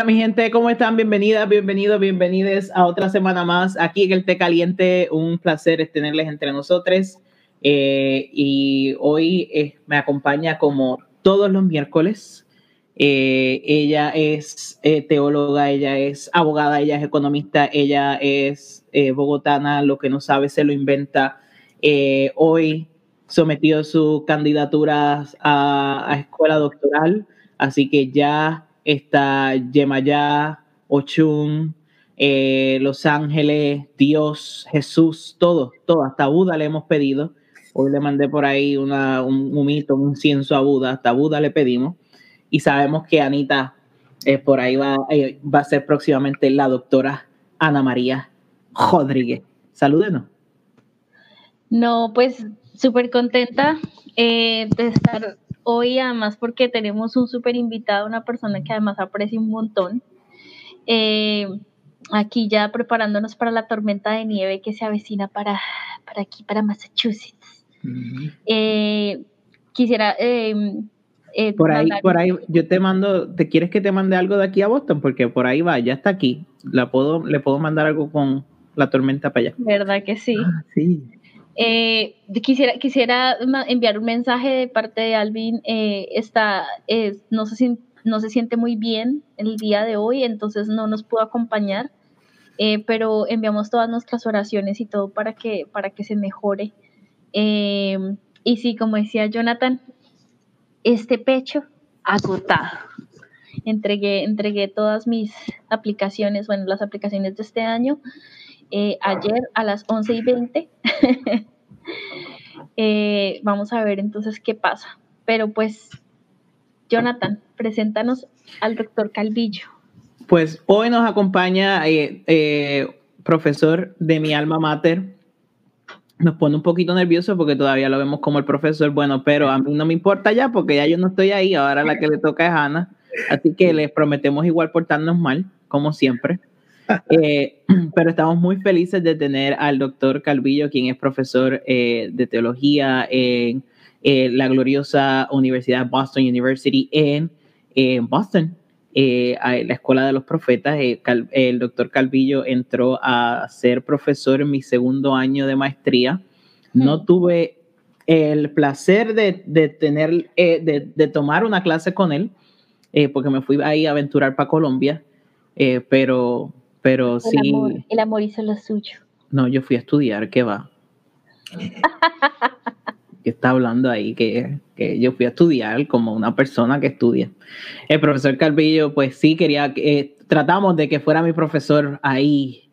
Hola mi gente, ¿cómo están? Bienvenidas, bienvenidos, bienvenides a otra semana más aquí en el Té Caliente. Un placer tenerles entre nosotros. Eh, y hoy eh, me acompaña como todos los miércoles. Eh, ella es teóloga, ella es abogada, ella es economista, ella es bogotana, lo que no sabe se lo inventa. hoy sometió su candidatura a, a escuela doctoral, así que ya está Yemayá, Ochun, eh, Los Ángeles, Dios, Jesús, todo, todo, hasta Buda le hemos pedido. Hoy le mandé por ahí una, un humito, un incienso a Buda, hasta Buda le pedimos. Y sabemos que Anita eh, por ahí va, eh, va a ser próximamente la doctora Ana María Rodríguez. Salúdenos. No, pues súper contenta de estar hoy, además porque tenemos un súper invitado, una persona que además aprecia un montón. Eh, aquí ya preparándonos para la tormenta de nieve que se avecina para, para aquí, para Massachusetts. Eh, quisiera... Eh, por ahí, por ahí, yo te mando, ¿te quieres que te mande algo de aquí a Boston? Porque por ahí va, ya está aquí. La puedo, le puedo mandar algo con la tormenta para allá. ¿Verdad que sí? Ah, sí. Eh, quisiera, quisiera enviar un mensaje de parte de Alvin. Eh, está, no, se, no se siente muy bien el día de hoy, entonces no nos pudo acompañar, eh, pero enviamos todas nuestras oraciones y todo para que, para que se mejore. y sí, como decía Jonathan, este pecho agotado. Entregué, entregué todas mis aplicaciones, bueno, las aplicaciones de este año eh, ayer a las 11 y 20. Eh, vamos a ver entonces qué pasa. Pero pues, Jonathan, preséntanos al doctor Calvillo. Pues hoy nos acompaña eh, profesor de mi alma mater. Nos pone un poquito nervioso porque todavía lo vemos como el profesor, bueno, pero a mí no me importa ya porque ya yo no estoy ahí, ahora la que le toca es Ana. Así que les prometemos igual portarnos mal, como siempre. Eh, pero estamos muy felices de tener al doctor Calvillo, quien es profesor eh, de teología en la gloriosa Universidad Boston University en, Boston, eh, la Escuela de los Profetas. el doctor Calvillo entró a ser profesor en mi segundo año de maestría. No hmm. tuve el placer de, de tener, de, de, tomar una clase con él, porque me fui ahí a aventurar para Colombia, pero pero el sí. Amor, el amor hizo lo suyo. No, yo fui a estudiar, ¿qué va? que está hablando ahí, que, que, yo fui a estudiar como una persona que estudia. El profesor Calvillo, pues sí, quería que eh, tratamos de que fuera mi profesor ahí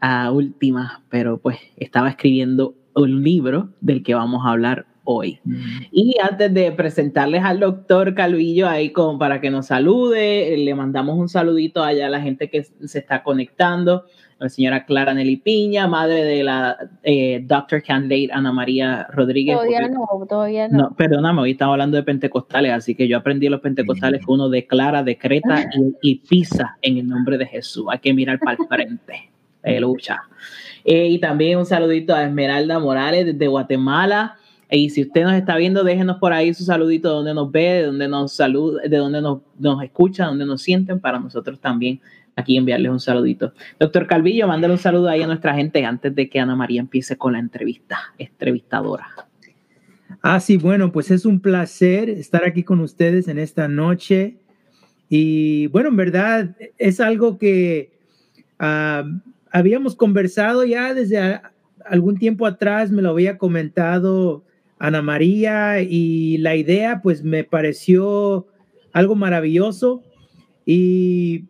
a última, pero pues estaba escribiendo un libro del que vamos a hablar hoy. Mm. Y antes de presentarles al doctor Calvillo ahí como para que nos salude, le mandamos un saludito allá a la gente que se está conectando, la señora Clara Nelly Piña, madre de la eh, Doctor Candidate Ana María Rodríguez. Todavía no, todavía no. No, perdóname, hoy estamos hablando de pentecostales, así que yo aprendí los pentecostales que uno declara, decreta y, y pisa en el nombre de Jesús. Hay que mirar para el frente. lucha. Eh, y también un saludito a Esmeralda Morales desde Guatemala. Y si usted nos está viendo, déjenos por ahí su saludito de donde nos ve, de donde nos saluda, de donde nos, nos escucha, donde nos sienten, para nosotros también aquí enviarles un saludito. Doctor Calvillo, mándale un saludo ahí a nuestra gente antes de que Ana María empiece con la entrevista, entrevistadora. Ah, sí, bueno, pues es un placer estar aquí con ustedes en esta noche. Y bueno, en verdad es algo que ah, habíamos conversado ya desde algún tiempo atrás, me lo había comentado Ana María y la idea pues me pareció algo maravilloso y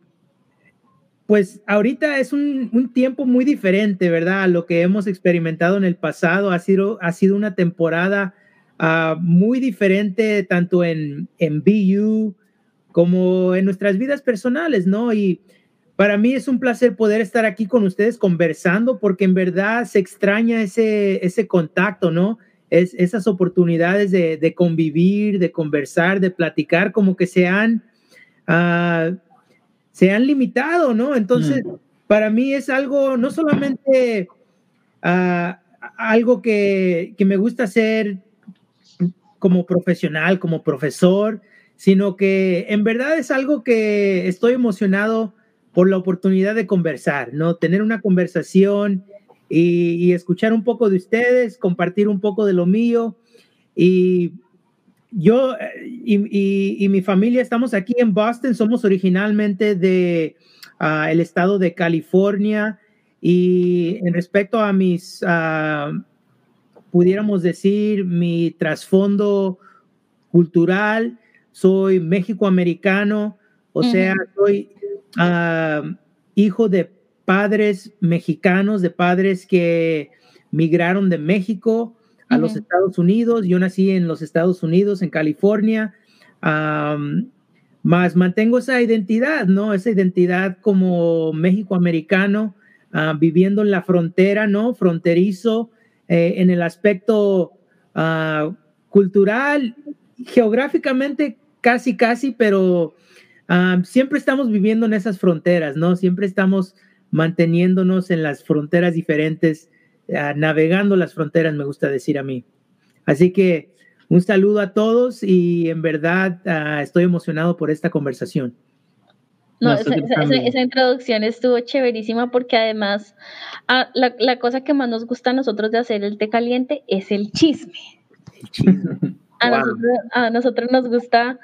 pues ahorita es un, tiempo muy diferente, ¿verdad? Lo que hemos experimentado en el pasado ha sido, ha sido una temporada ah, muy diferente tanto en, en BU como en nuestras vidas personales, ¿no? Y para mí es un placer poder estar aquí con ustedes conversando porque en verdad se extraña ese, ese contacto, ¿no? Es, esas oportunidades de, convivir, de conversar, de platicar, como que se han, ah, se han limitado, ¿no? Entonces, mm. para mí es algo, no solamente ah, algo que, me gusta hacer como profesional, como profesor, sino que en verdad es algo que estoy emocionado por la oportunidad de conversar, ¿no? Tener una conversación y, escuchar un poco de ustedes, compartir un poco de lo mío. Y yo y, mi familia estamos aquí en Boston, somos originalmente de ah, el estado de California y en respecto a mis, ah, pudiéramos decir, mi trasfondo cultural, soy México-americano, o sea, soy ah, hijo de padres mexicanos, de padres que migraron de México a los Estados Unidos. Yo nací en los Estados Unidos, en California. más mantengo esa identidad, ¿no? Esa identidad como México-americano, viviendo en la frontera, ¿no? Fronterizo eh, en el aspecto ah, cultural, geográficamente casi, casi, pero siempre estamos viviendo en esas fronteras, ¿no? Siempre estamos manteniéndonos en las fronteras diferentes, ah, navegando las fronteras, me gusta decir a mí. Así que un saludo a todos y en verdad ah, estoy emocionado por esta conversación. No, esa, introducción estuvo chéverísima porque además ah, la, cosa que más nos gusta a nosotros de hacer el té caliente es el chisme. El chisme. a nosotros nos gusta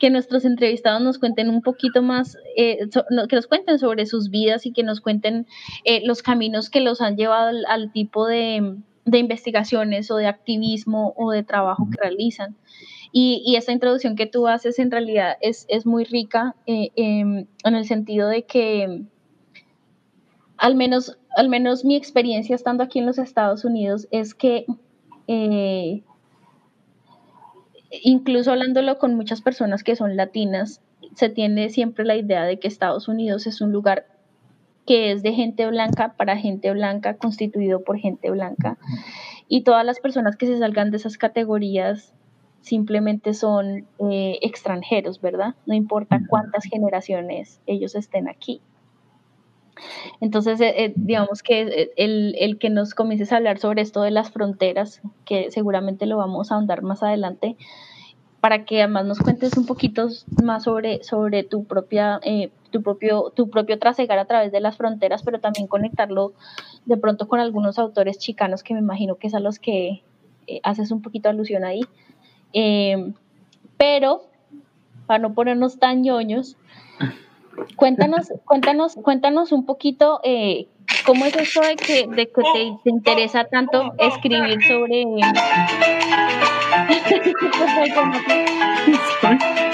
que nuestros entrevistados nos cuenten un poquito más, eh, que nos cuenten sobre sus vidas y que nos cuenten eh, los caminos que los han llevado al, tipo de, investigaciones o de activismo o de trabajo que realizan. Y, y esta introducción que tú haces en realidad es, muy rica eh, em, en el sentido de que al menos, al menos mi experiencia estando aquí en los Estados Unidos es que incluso hablándolo con muchas personas que son latinas, se tiene siempre la idea de que Estados Unidos es un lugar que es de gente blanca para gente blanca, constituido por gente blanca. Y todas las personas que se salgan de esas categorías simplemente son eh, extranjeros, ¿verdad? No importa cuántas generaciones ellos estén aquí. Entonces, eh, eh, digamos que el, el, que nos comiences a hablar sobre esto de las fronteras, que seguramente lo vamos a ahondar más adelante, para que además nos cuentes un poquito más sobre, sobre tu propia, eh, tu propio, tu propio trasegar a través de las fronteras, pero también conectarlo de pronto con algunos autores chicanos que me imagino que es a los que haces un poquito alusión ahí. pero, para no ponernos tan ñoños, Cuéntanos, cuéntanos, cuéntanos un poquito eh, cómo es eso de que, que te, interesa tanto escribir sobre.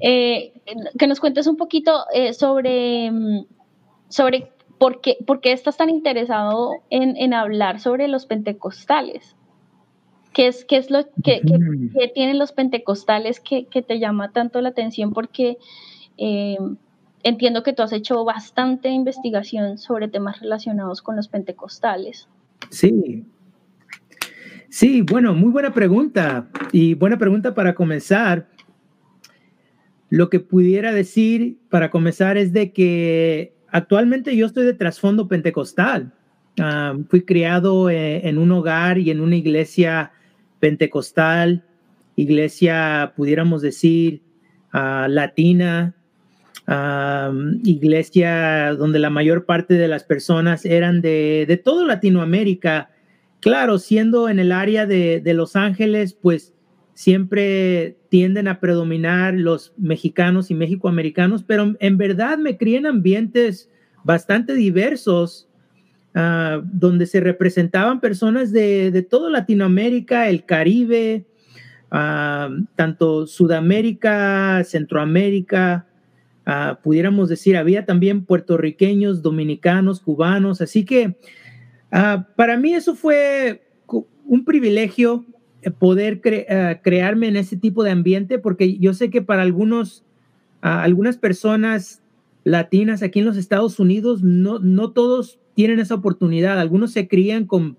eh, que nos cuentes un poquito eh, sobre, sobre por qué, por qué estás tan interesado en, en hablar sobre los pentecostales. ¿Qué es, qué es lo que, tienen los pentecostales que, te llama tanto la atención? Porque eh, entiendo que tú has hecho bastante investigación sobre temas relacionados con los pentecostales. Sí. Sí, bueno, muy buena pregunta. Y buena pregunta para comenzar. Lo que pudiera decir para comenzar es de que actualmente yo estoy de trasfondo pentecostal. Ah, fui criado eh, en un hogar y en una iglesia pentecostal, iglesia, pudiéramos decir, ah, latina, iglesia donde la mayor parte de las personas eran de, de todo Latinoamérica. Claro, siendo en el área de, de Los Ángeles, pues siempre tienden a predominar los mexicanos y mexicoamericanos, pero en verdad me crié en ambientes bastante diversos Ah, donde se representaban personas de, de toda Latinoamérica, el Caribe, ah, tanto Sudamérica, Centroamérica, ah, pudiéramos decir, había también puertorriqueños, dominicanos, cubanos, así que para mí eso fue un privilegio eh, poder crearme en ese tipo de ambiente, porque yo sé que para algunos, algunas personas latinas aquí en los Estados Unidos, no, no todos tienen esa oportunidad. Algunos se crían con,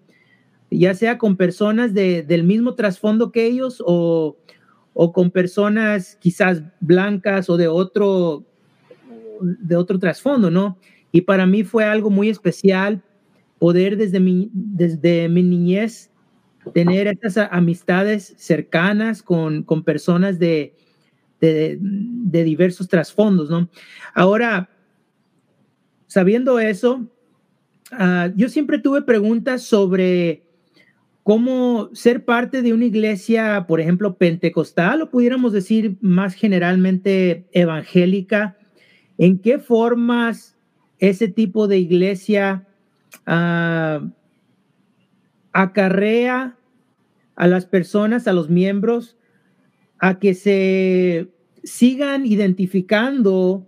ya sea con personas de, del mismo trasfondo que ellos o, o, con personas quizás blancas o de otro, de otro trasfondo, ¿no? Y para mí fue algo muy especial poder desde mi, desde mi niñez tener esas amistades cercanas con, con personas de, de, de, diversos trasfondos, ¿no? Ahora, sabiendo eso, uh, yo siempre tuve preguntas sobre cómo ser parte de una iglesia, por ejemplo, pentecostal, o pudiéramos decir más generalmente evangélica, ¿en qué formas ese tipo de iglesia uh, acarrea a las personas, a los miembros, a que se sigan identificando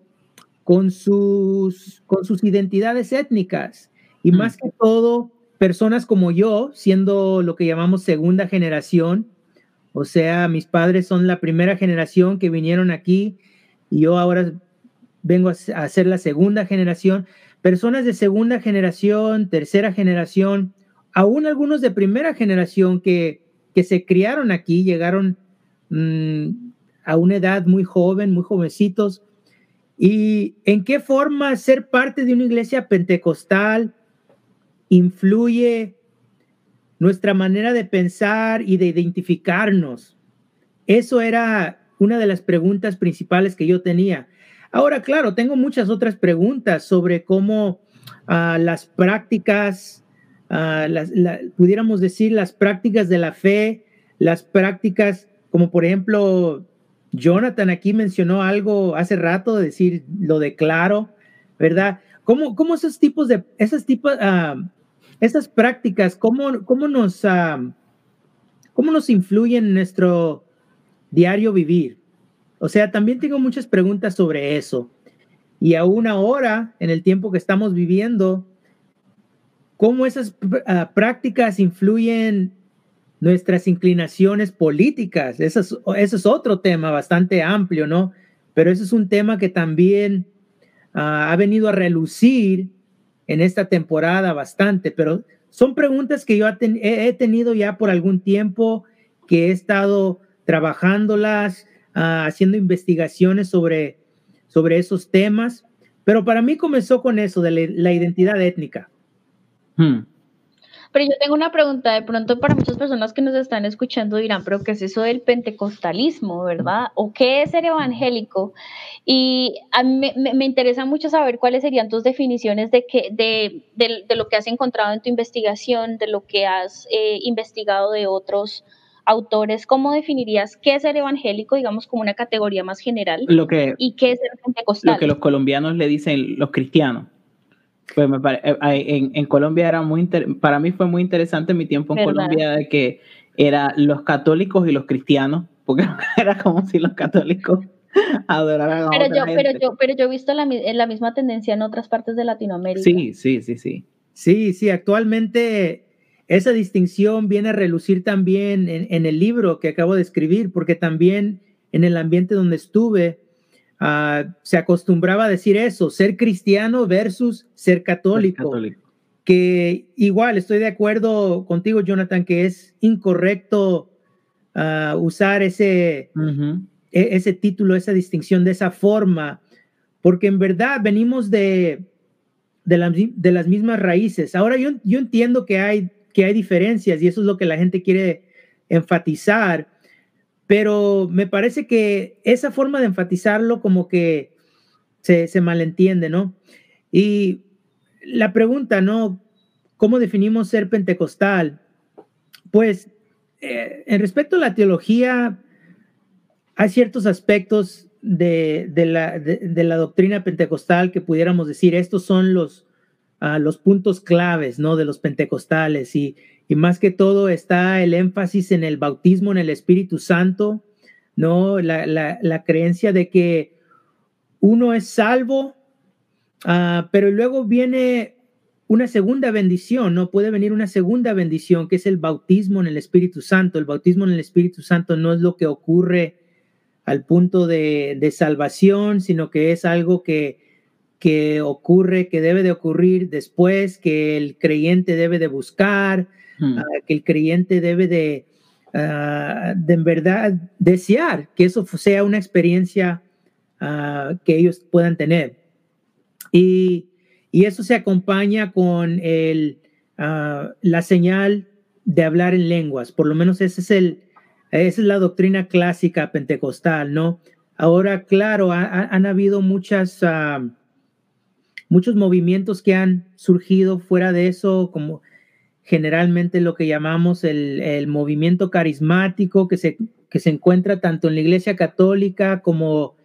con sus, con sus identidades étnicas y mm. más que todo personas como yo, siendo lo que llamamos segunda generación, o sea, mis padres son la primera generación que vinieron aquí y yo ahora vengo a ser la segunda generación, personas de segunda generación, tercera generación, aún algunos de primera generación que, que se criaron aquí, llegaron mmm, a una edad muy joven, muy jovencitos, y en qué forma ser parte de una iglesia pentecostal influye nuestra manera de pensar y de identificarnos. Eso era una de las preguntas principales que yo tenía. Ahora, claro, tengo muchas otras preguntas sobre cómo uh, las prácticas, uh, las, la, pudiéramos decir, las prácticas de la fe, las prácticas como por ejemplo Jonathan aquí mencionó algo hace rato, decir, lo declaro, ¿verdad? ¿Cómo, cómo esos tipos de, esas tipos, uh, esas prácticas, cómo, cómo nos, uh, cómo nos influyen en nuestro diario vivir? O sea, también tengo muchas preguntas sobre eso. Y aún ahora, en el tiempo que estamos viviendo, cómo esas uh, prácticas influyen nuestras inclinaciones políticas. Eso es, eso es, otro tema bastante amplio, ¿no? Pero eso es un tema que también uh, ha venido a relucir en esta temporada bastante, pero son preguntas que yo he, tenido ya por algún tiempo, que he estado trabajándolas, uh, haciendo investigaciones sobre, sobre esos temas, pero para mí comenzó con eso de la, la identidad étnica. Hmm. Pero yo tengo una pregunta, de pronto para muchas personas que nos están escuchando dirán, pero ¿qué es eso del pentecostalismo, verdad? ¿O qué es ser evangélico? Y a mí me, me interesa mucho saber cuáles serían tus definiciones de, que, de, de, de, lo que has encontrado en tu investigación, de lo que has eh, investigado de otros autores, ¿cómo definirías qué es ser evangélico, digamos, como una categoría más general? Lo que, y qué es ser pentecostal. Lo que los colombianos le dicen los cristianos. Pues me pare, eh, en, en, Colombia era muy, para mí fue muy interesante mi tiempo en ¿verdad? Colombia de que era los católicos y los cristianos, porque era como si los católicos adoraran a pero otra yo, gente. pero yo, pero yo he visto la, la misma tendencia en otras partes de Latinoamérica. Sí, sí, sí, sí. Sí, sí, actualmente esa distinción viene a relucir también en, en el libro que acabo de escribir, porque también en el ambiente donde estuve, Uh, se acostumbraba a decir eso, ser cristiano versus ser católico, ser católico, Que igual estoy de acuerdo contigo, Jonathan, que es incorrecto uh, usar ese, uh -huh. ese título, esa distinción de esa forma, porque en verdad venimos de, de, la, de las mismas raíces. Ahora yo, yo entiendo que hay, que hay diferencias y eso es lo que la gente quiere enfatizar pero me parece que esa forma de enfatizarlo como que se, se malentiende, ¿no? Y la pregunta, ¿no? ¿Cómo definimos ser pentecostal? Pues eh, en respecto a la teología, hay ciertos aspectos de, de, la, de, la, doctrina pentecostal que pudiéramos decir, estos son los, uh, los puntos claves, ¿no? De los pentecostales y, y más que todo está el énfasis en el bautismo en el Espíritu Santo, ¿no? La, la, creencia de que uno es salvo, uh, pero luego viene una segunda bendición, ¿no? Puede venir una segunda bendición, que es el bautismo en el Espíritu Santo. El bautismo en el Espíritu Santo no es lo que ocurre al punto de, de salvación, sino que es algo que, que ocurre, que debe de ocurrir después, que el creyente debe de buscar, uh, que el creyente debe de, uh, de en verdad desear que eso sea una experiencia uh, que ellos puedan tener. Y, y, eso se acompaña con el, la señal de hablar en lenguas, por lo menos ese es el, esa es la doctrina clásica pentecostal, ¿no? Ahora, claro, han habido muchas, ah, muchos movimientos que han surgido fuera de eso, como generalmente lo que llamamos el, el movimiento carismático, que se, que se encuentra tanto en la Iglesia Católica como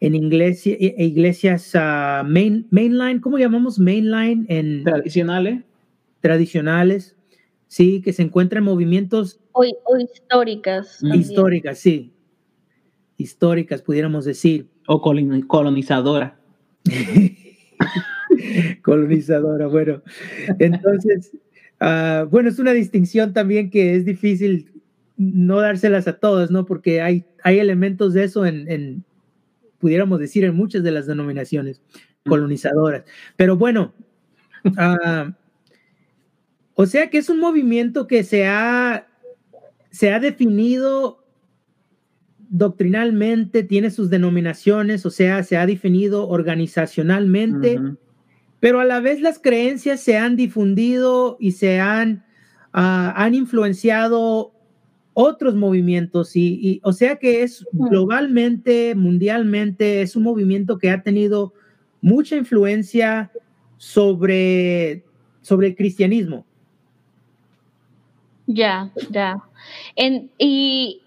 en iglesia, iglesias uh, main, mainline, ¿cómo llamamos mainline? En, tradicionales. Tradicionales, sí, que se encuentran movimientos. O, o históricas. Históricas, sí. Históricas, pudiéramos decir. O colonizadora. colonizadora, bueno. Entonces, uh, bueno, es una distinción también que es difícil no dárselas a todos, ¿no? Porque hay, hay elementos de eso en, en pudiéramos decir, en muchas de las denominaciones colonizadoras. Pero bueno, uh, o sea que es un movimiento que se ha, se ha definido doctrinalmente, tiene sus denominaciones, o sea, se ha definido organizacionalmente, pero a la vez las creencias se han difundido y se han, uh, han influenciado otros movimientos y, o sea que es globalmente, mundialmente, es un movimiento que ha tenido mucha influencia sobre, sobre el cristianismo. Ya, ya. y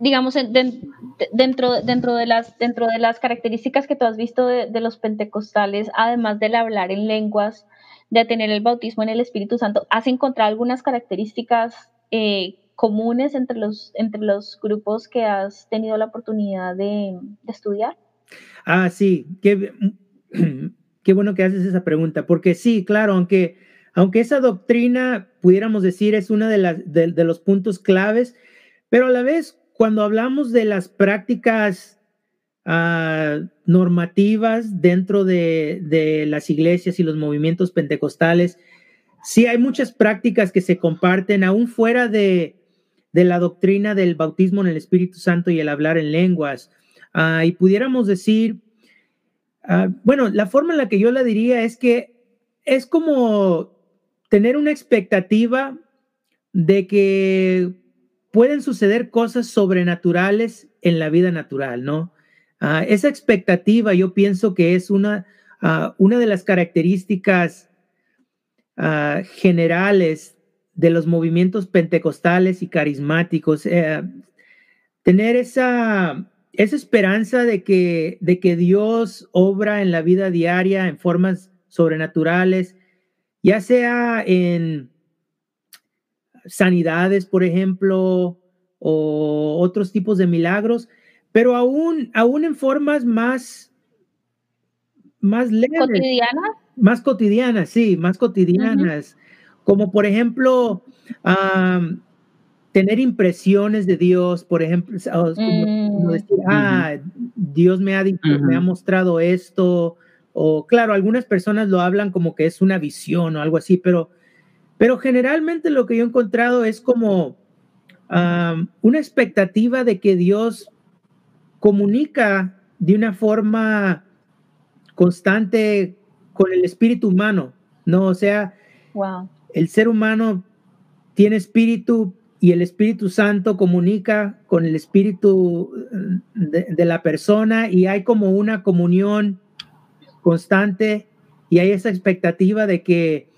digamos, dentro, dentro, de las, dentro de las características que tú has visto de, los pentecostales, además del hablar en lenguas, de tener el bautismo en el Espíritu Santo, ¿has encontrado algunas características eh, comunes entre los, entre los grupos que has tenido la oportunidad de, estudiar? Ah, sí, qué, qué, bueno que haces esa pregunta, porque sí, claro, aunque, aunque esa doctrina, pudiéramos decir, es uno de, de, los puntos claves, pero a la vez, cuando hablamos de las prácticas ah, normativas dentro de, las iglesias y los movimientos pentecostales, sí hay muchas prácticas que se comparten aún fuera de, la doctrina del bautismo en el Espíritu Santo y el hablar en lenguas. Ah, y pudiéramos decir, ah, bueno, la forma en la que yo la diría es que es como tener una expectativa de que pueden suceder cosas sobrenaturales en la vida natural, ¿no? Ah, esa expectativa yo pienso que es una, una de las características generales de los movimientos pentecostales y carismáticos, eh, tener esa, esa esperanza de que, de que Dios obra en la vida diaria en formas sobrenaturales, ya sea en sanidades, por ejemplo, o otros tipos de milagros, pero aún, aún en formas más, más leves. ¿Cotidianas? Más cotidianas, sí, más cotidianas. Como por ejemplo tener impresiones de Dios, por ejemplo, como, decir, mm, ah, Dios me ha, me ha mostrado esto, o claro, algunas personas lo hablan como que es una visión o algo así, pero, pero generalmente lo que yo he encontrado es como una expectativa de que Dios comunica de una forma constante con el espíritu humano, ¿no? O sea, wow el ser humano tiene espíritu y el Espíritu Santo comunica con el espíritu eh, de, la persona y hay como una comunión constante y hay esa expectativa de que,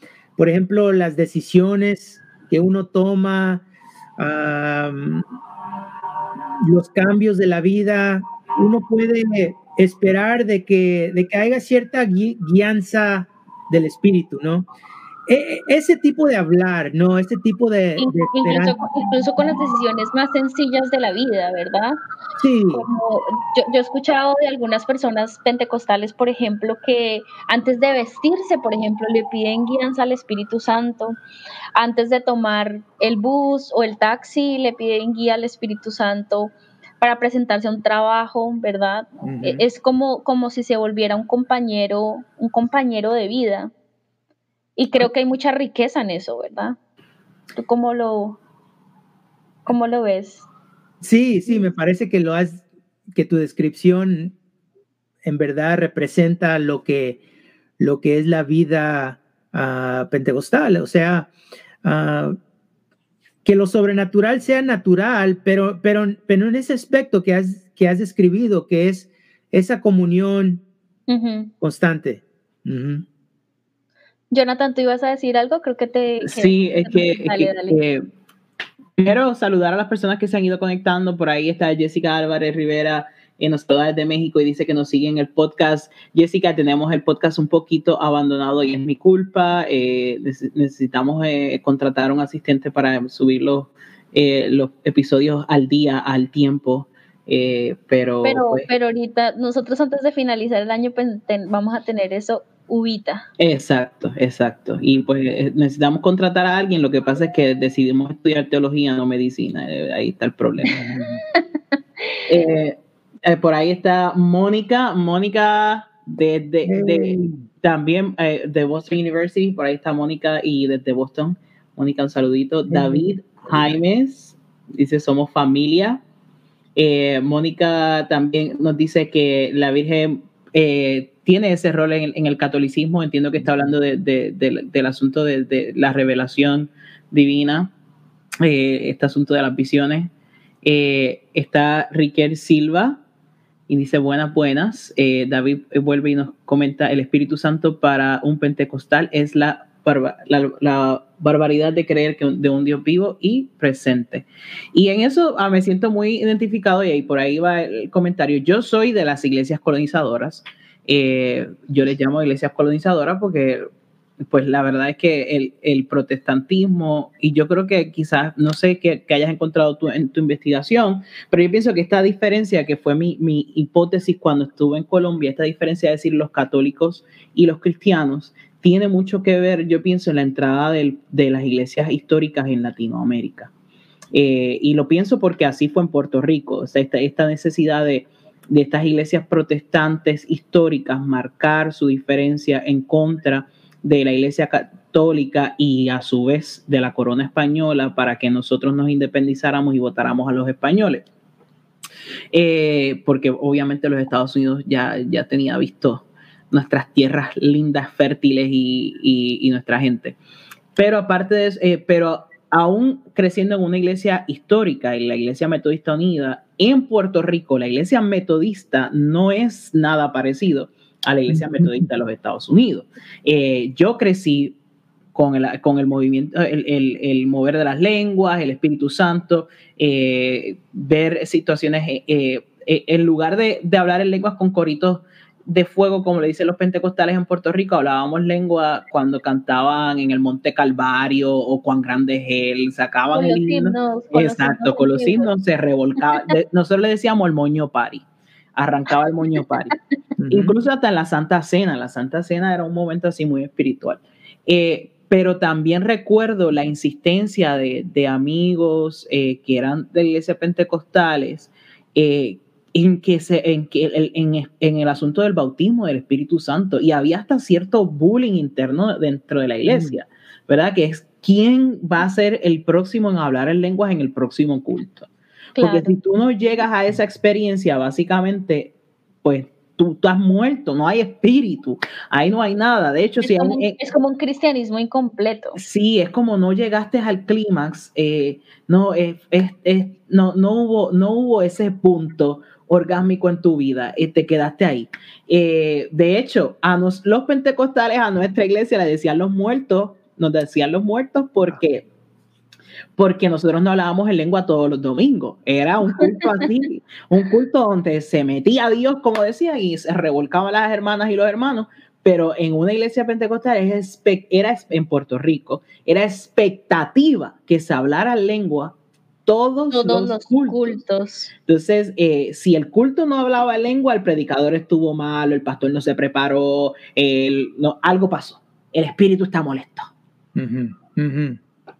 por ejemplo, las decisiones que uno toma, los cambios de la vida, uno puede esperar de que, de que haya cierta guianza del espíritu, ¿no? E, e, ese tipo de hablar, ¿no? Ese tipo de... incluso, con las decisiones más sencillas de la vida, ¿verdad? Sí. yo, he escuchado de algunas personas pentecostales, por ejemplo, que antes de vestirse, por ejemplo, le piden guías al Espíritu Santo. Antes de tomar el bus o el taxi, le piden guía al Espíritu Santo para presentarse a un trabajo, ¿verdad? E, es como, como si se volviera un compañero, un compañero de vida. Y creo que hay mucha riqueza en eso, ¿verdad? ¿Tú cómo lo, cómo lo ves? Sí, sí, me parece que lo has, que tu descripción en verdad representa lo que, lo que es la vida uh, pentecostal. O sea, ah, que lo sobrenatural sea natural, pero, pero, pero en ese aspecto que has, que has describido, que es esa comunión constante. Jonathan, ¿tú ibas a decir algo? Creo que te... sí, es que, Quiero saludar a las personas que se han ido conectando. Por ahí está Jessica Álvarez Rivera en los de México y dice que nos sigue en el podcast. Jessica, tenemos el podcast un poquito abandonado y es mi culpa. Eh, necesitamos eh, contratar un asistente para subir los, eh, los episodios al día, al tiempo. pero, pero, pues pero ahorita, nosotros antes de finalizar el año, pues, vamos a tener eso ubita. Exacto, exacto. Y pues eh, necesitamos contratar a alguien, lo que pasa es que decidimos estudiar teología, no medicina, eh, ahí está el problema. Eh, por ahí está Mónica, Mónica de, también de Boston University, por ahí está Mónica y desde Boston, Mónica, un saludito. David Jaimes dice, somos familia. Mónica también nos dice que la Virgen tiene ese rol en, el catolicismo. Entiendo que está hablando del asunto de, la revelación divina, eh, este asunto de las visiones. Eh, está Riquel Silva y dice buenas, buenas. Eh, David vuelve y nos comenta, el Espíritu Santo para un pentecostal es la, barbaridad de creer que de un Dios vivo y presente. Y en eso ah, me siento muy identificado y ahí por ahí va el comentario. Yo soy de las iglesias colonizadoras. Eh, yo les llamo iglesias colonizadoras porque, pues la verdad es que el, protestantismo, y yo creo que quizás, no sé qué, hayas encontrado tú en tu investigación, pero yo pienso que esta diferencia, que fue mi, hipótesis cuando estuve en Colombia, esta diferencia de decir los católicos y los cristianos, tiene mucho que ver, yo pienso, en la entrada de las iglesias históricas en Latinoamérica. Eh, y lo pienso porque así fue en Puerto Rico, esta necesidad de de estas iglesias protestantes históricas marcar su diferencia en contra de la iglesia católica y a su vez de la corona española para que nosotros nos independizáramos y votáramos a los españoles. Eh, porque obviamente los Estados Unidos ya, ya tenía visto nuestras tierras lindas, fértiles y, nuestra gente. Pero aparte de eso, eh, pero aún creciendo en una iglesia histórica, en la Iglesia Metodista Unida, en Puerto Rico, la Iglesia Metodista no es nada parecido a la Iglesia Metodista de los Estados Unidos. Eh, yo crecí con el, con el movimiento, el, mover de las lenguas, el Espíritu Santo, eh, ver situaciones, eh, en lugar de, de hablar en lenguas con coritos de fuego, como le dicen los pentecostales en Puerto Rico, hablábamos lengua cuando cantaban en el Monte Calvario o cuán grande es él, sacaban el himno. Exacto, con los himnos se revolcaba. nosotros le decíamos el moño pari, arrancaba el moño pari. Incluso hasta en la Santa Cena, la Santa Cena era un momento así muy espiritual. Eh, pero también recuerdo la insistencia de, amigos eh, que eran de iglesia pentecostales, eh, en que se, en, que el, en, en, el asunto del bautismo del Espíritu Santo y había hasta cierto bullying interno dentro de la iglesia, ¿verdad? Que es quién va a ser el próximo en hablar en lenguas en el próximo culto. Porque si tú no llegas a esa experiencia, básicamente, pues tú, tú, has muerto, no hay espíritu, ahí no hay nada. De hecho, es, si como, un, es como un cristianismo incompleto. Sí, es como no llegaste al clímax, eh, no, es, es, no, no, hubo, no hubo ese punto orgásmico en tu vida y te quedaste ahí. Eh, de hecho, a los pentecostales, a nuestra iglesia, le decían los muertos, nos decían los muertos porque, porque nosotros no hablábamos en lengua todos los domingos. Era un culto así, un culto donde se metía Dios, como decía, y se revolcaban las hermanas y los hermanos, pero en una iglesia pentecostal era en Puerto Rico, era expectativa que se hablara lengua todos, los, cultos. Entonces, eh, si el culto no hablaba lengua, el predicador estuvo malo, el pastor no se preparó, el, no, algo pasó. El espíritu está molesto.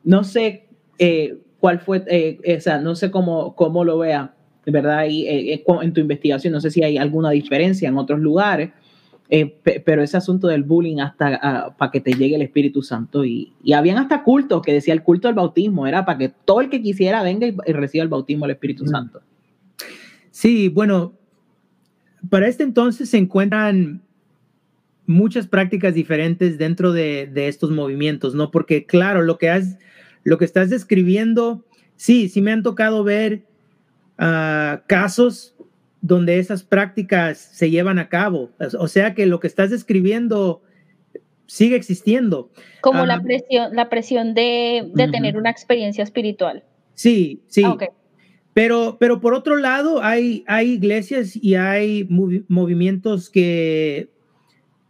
No sé eh, cuál fue, eh, o sea, no sé cómo, cómo lo vea, ¿verdad? Y, en tu investigación, no sé si hay alguna diferencia en otros lugares, eh, pero ese asunto del bullying hasta ah, para que te llegue el Espíritu Santo y, y, habían hasta cultos que decía el culto del bautismo, era para que todo el que quisiera venga y, reciba el bautismo del Espíritu mm. Santo. Sí, bueno, para este entonces se encuentran muchas prácticas diferentes dentro de, de, estos movimientos, ¿no? Porque claro, lo que, has, lo que estás describiendo, sí, sí me han tocado ver uh, casos donde esas prácticas se llevan a cabo. O sea que lo que estás describiendo sigue existiendo. Como la presión, la presión de, de tener una experiencia espiritual. Sí, sí. Ah, pero, pero por otro lado, hay, hay iglesias y hay movimientos que,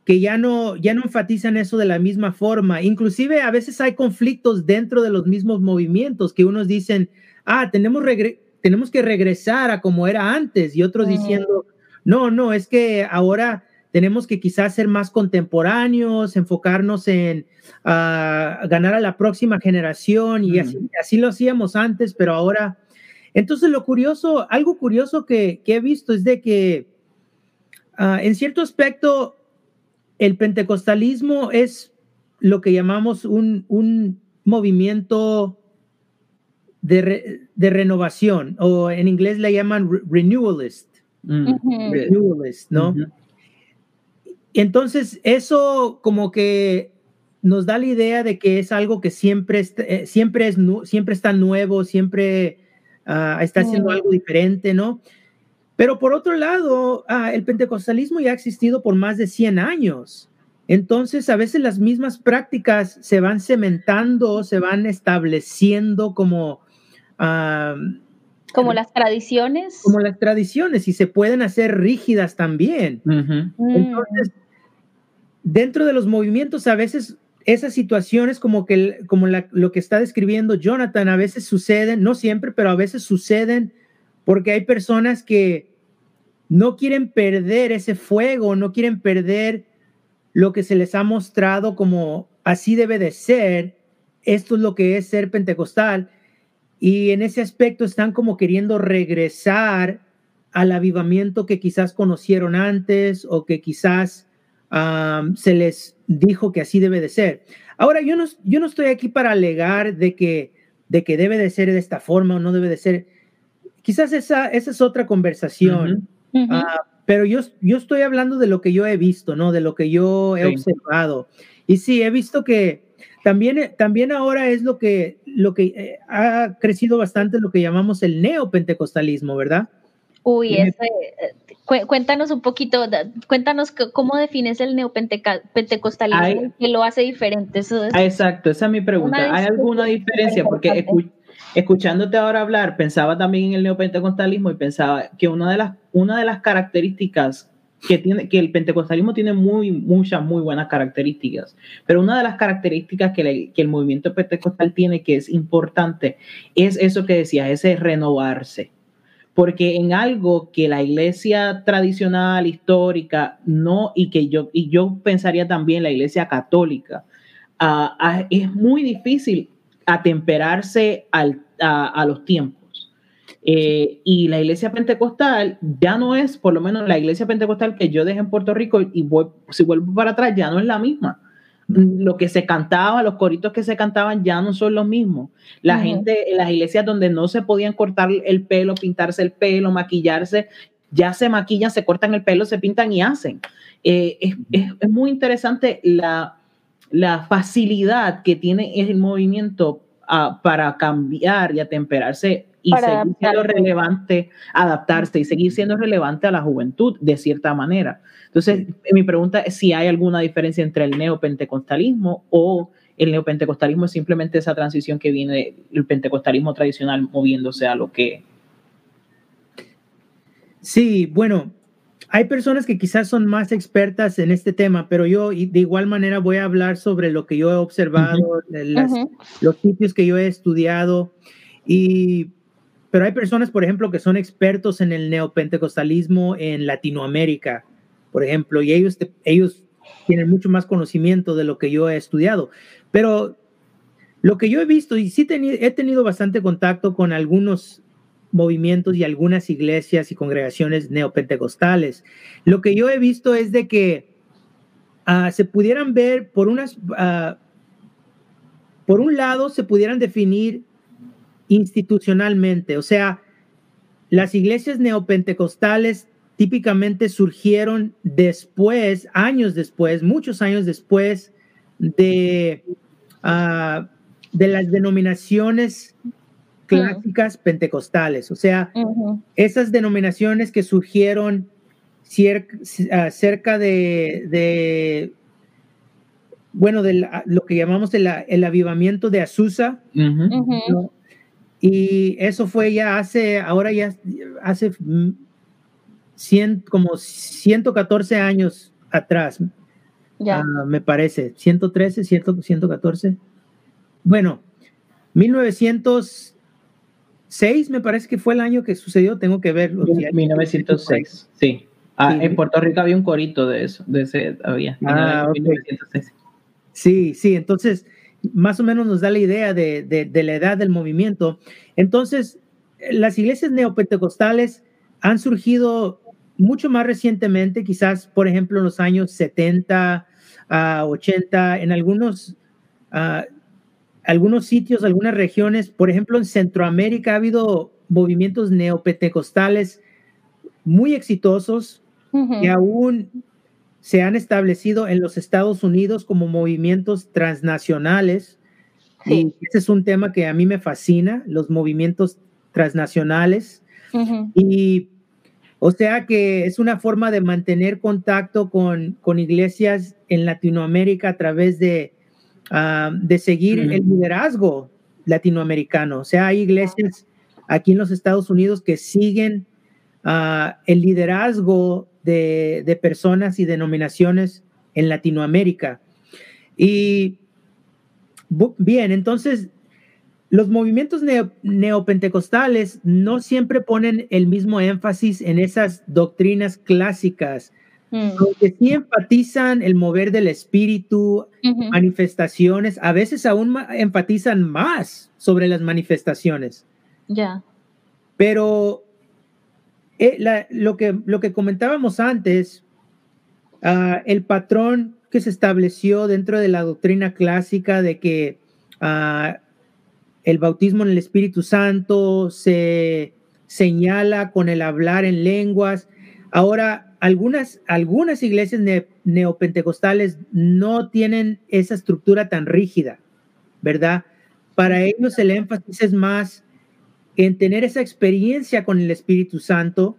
que ya, no, ya no enfatizan eso de la misma forma. Inclusive a veces hay conflictos dentro de los mismos movimientos que unos dicen, ah, tenemos, tenemos que regresar a como era antes y otros diciendo, no, no, es que ahora tenemos que quizás ser más contemporáneos, enfocarnos en uh, ganar a la próxima generación y así, así, lo hacíamos antes, pero ahora... Entonces lo curioso, algo curioso que, que he visto es de que uh, en cierto aspecto el pentecostalismo es lo que llamamos un, un movimiento de, de, renovación, o en inglés le llaman renewalist. Mm. Renewalist, ¿no? Entonces, eso como que nos da la idea de que es algo que siempre, eh, siempre, es, siempre está nuevo, siempre ah, está haciendo algo diferente, ¿no? Pero por otro lado, ah, el pentecostalismo ya ha existido por más de 100 años. Entonces, a veces las mismas prácticas se van cementando, se van estableciendo como... Como las tradiciones. Como las tradiciones y se pueden hacer rígidas también. Entonces, dentro de los movimientos a veces esas situaciones como que como lo que está describiendo Jonathan a veces suceden, no siempre, pero a veces suceden porque hay personas que no quieren perder ese fuego, no quieren perder lo que se les ha mostrado como así debe de ser, esto es lo que es ser pentecostal, y en ese aspecto están como queriendo regresar al avivamiento que quizás conocieron antes o que quizás se les dijo que así debe de ser. Ahora, yo no, yo no estoy aquí para alegar de que, de que debe de ser de esta forma o no debe de ser. Quizás esa, esa es otra conversación, ah, pero yo, yo estoy hablando de lo que yo he visto, ¿no? De lo que yo he observado. Y sí, he visto que también, también ahora es lo que, lo que eh, ha crecido bastante lo que llamamos el neopentecostalismo, ¿verdad? Uy, ese, Cuéntanos un poquito, cuéntanos cómo defines el neopentecostalismo que lo hace diferente. Ah, exacto, esa es mi pregunta. ¿Hay alguna diferencia? Porque escuchándote ahora hablar, pensaba también en el neopentecostalismo y pensaba que una de las, una de las características que tiene, que el pentecostalismo tiene muy, muchas, muy buenas características, pero una de las características que, que el movimiento pentecostal tiene que es importante es eso que decías, ese renovarse porque en algo que la iglesia tradicional, histórica, no, y que yo, y yo pensaría también la iglesia católica, ah, ah, es muy difícil atemperarse a, los tiempos. Eh, y la iglesia pentecostal ya no es, por lo menos la iglesia pentecostal que yo dejé en Puerto Rico y si vuelvo para atrás, ya no es la misma lo que se cantaba, los coritos que se cantaban ya no son los mismos. La gente en las iglesias donde no se podían cortar el pelo, pintarse el pelo, maquillarse, ya se maquillan, se cortan el pelo, se pintan y hacen. Eh, es, es, muy interesante la, la, facilidad que tiene el movimiento ah, para cambiar y atemperarse y seguir siendo relevante, adaptarse y seguir siendo relevante a la juventud de cierta manera. Entonces, mi pregunta es si hay alguna diferencia entre el neopentecostalismo o el neopentecostalismo es simplemente esa transición que viene del pentecostalismo tradicional moviéndose a lo que... Sí, bueno, hay personas que quizás son más expertas en este tema, pero yo de igual manera voy a hablar sobre lo que yo he observado, los sitios que yo he estudiado y pero hay personas, por ejemplo, que son expertos en el neopentecostalismo en Latinoamérica, por ejemplo, y ellos, ellos tienen mucho más conocimiento de lo que yo he estudiado. Pero lo que yo he visto, y sí he tenido bastante contacto con algunos movimientos y algunas iglesias y congregaciones neopentecostales, lo que yo he visto es de que ah, se pudieran ver por unas... Ah, por un lado, se pudieran definir institucionalmente. O sea, las iglesias neopentecostales típicamente surgieron después, años después, muchos años después de, ah, de las denominaciones clásicas pentecostales, o sea, esas denominaciones que surgieron ah, cerca de, bueno, de lo que llamamos el, el avivamiento de Azusa. Y eso fue ya hace, ahora ya hace como 114 años atrás, ya. Ah, me parece, 113, 114. Bueno, 1906 me parece que fue el año que sucedió, tengo que ver. 1906, sí. Ah, En Puerto Rico había un corito de eso, de ese había. Ah, 1906. Sí, sí, entonces más o menos nos da la idea de, de, la edad del movimiento. Entonces, las iglesias neopentecostales han surgido mucho más recientemente, quizás, por ejemplo, en los años 70, a 80, en algunos, algunos sitios, algunas regiones, por ejemplo, en Centroamérica ha habido movimientos neopentecostales muy exitosos y aún se han establecido en los Estados Unidos como movimientos transnacionales. Y ese es un tema que a mí me fascina, los movimientos transnacionales. Y o sea que es una forma de mantener contacto con, con iglesias en Latinoamérica a través de, ah, de seguir el liderazgo latinoamericano. O sea, hay iglesias aquí en los Estados Unidos que siguen ah, el liderazgo de, personas y denominaciones en Latinoamérica. Y bien, entonces los movimientos neopentecostales no siempre ponen el mismo énfasis en esas doctrinas clásicas, mm. aunque sí enfatizan el mover del espíritu, manifestaciones, a veces aún enfatizan más sobre las manifestaciones. Ya. Pero eh, lo, que, lo que comentábamos antes, ah, el patrón que se estableció dentro de la doctrina clásica de que ah, el bautismo en el Espíritu Santo se señala con el hablar en lenguas. Ahora, algunas, algunas iglesias neopentecostales no tienen esa estructura tan rígida, ¿verdad? Para ellos el énfasis es más en tener esa experiencia con el Espíritu Santo,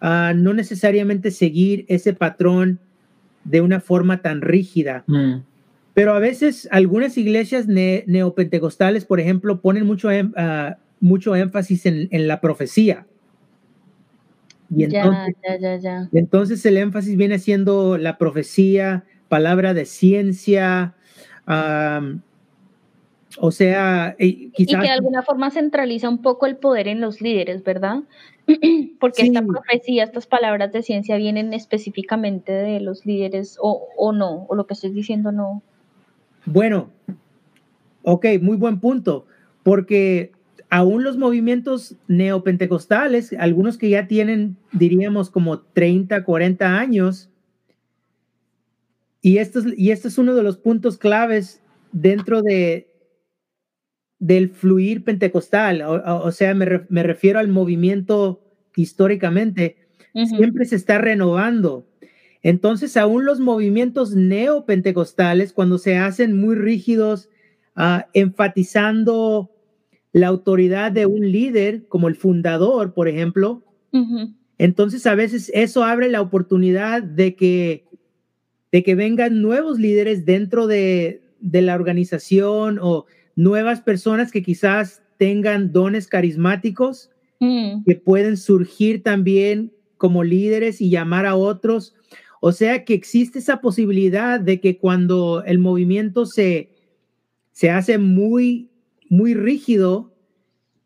no necesariamente seguir ese patrón de una forma tan rígida. Mm. Pero a veces algunas iglesias neopentecostales, por ejemplo, ponen mucho, ah, mucho énfasis en, la profecía. Y entonces, entonces el énfasis viene siendo la profecía, palabra de ciencia, o sea, quizás... Y que de alguna forma centraliza un poco el poder en los líderes, ¿verdad? Porque esta profecía, estas palabras de ciencia vienen específicamente de los líderes o, o no, o lo que estoy diciendo no. Bueno, ok, muy buen punto, porque aún los movimientos neopentecostales, algunos que ya tienen, diríamos, como 30, 40 años, y esto es, y esto es uno de los puntos claves dentro de, del fluir pentecostal, o, sea, me, refiero al movimiento históricamente, siempre se está renovando. Entonces, aún los movimientos neopentecostales, cuando se hacen muy rígidos, ah, enfatizando la autoridad de un líder, como el fundador, por ejemplo, entonces a veces eso abre la oportunidad de que, de que vengan nuevos líderes dentro de, de la organización o nuevas personas que quizás tengan dones carismáticos mm. que pueden surgir también como líderes y llamar a otros. O sea que existe esa posibilidad de que cuando el movimiento se, se hace muy, muy rígido,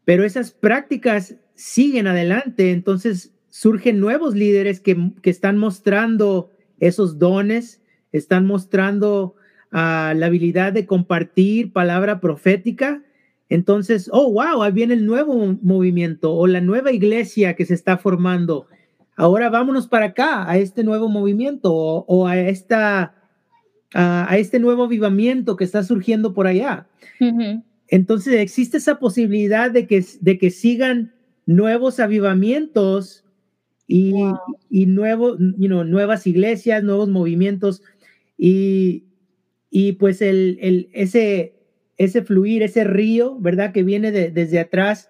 pero esas prácticas siguen adelante, entonces surgen nuevos líderes que, que están mostrando esos dones, están mostrando la habilidad de compartir palabra profética, entonces, oh, wow, ahí viene el nuevo movimiento o la nueva iglesia que se está formando. Ahora vámonos para acá, a este nuevo movimiento o, a, esta, a, este nuevo avivamiento que está surgiendo por allá. Entonces, existe esa posibilidad de que, de que sigan nuevos avivamientos y, y nuevo, you know, nuevas iglesias, nuevos movimientos y, y pues el, el, ese, ese fluir, ese río, ¿verdad? Que viene de, desde atrás,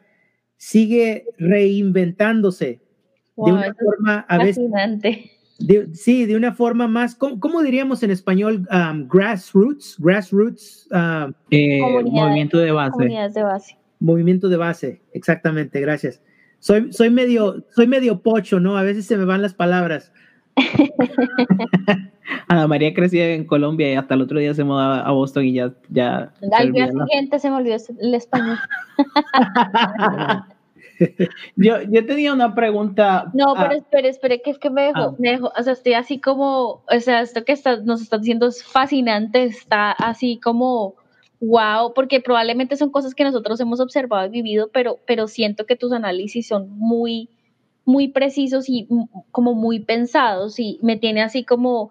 sigue reinventándose de una forma a veces... sí, de una forma más, ¿cómo, diríamos en español? Um, grassroots, grassroots. Um, eh, movimiento de base. de base. Movimiento de base, exactamente, gracias. Soy, soy, medio, soy medio pocho, ¿no? A veces se me van las palabras. Ana María crecía en Colombia y hasta el otro día se mudó a Boston y ya... ya Al día siguiente se me olvidó el español. yo, yo tenía una pregunta. No, pero espere, espere, que es que me dejó, ah. me dejó, o sea, estoy así como, o sea, esto que está, nos está diciendo es fascinante, está así como wow, porque probablemente son cosas que nosotros hemos observado y vivido, pero, pero siento que tus análisis son muy, muy precisos y como muy pensados y me tiene así como,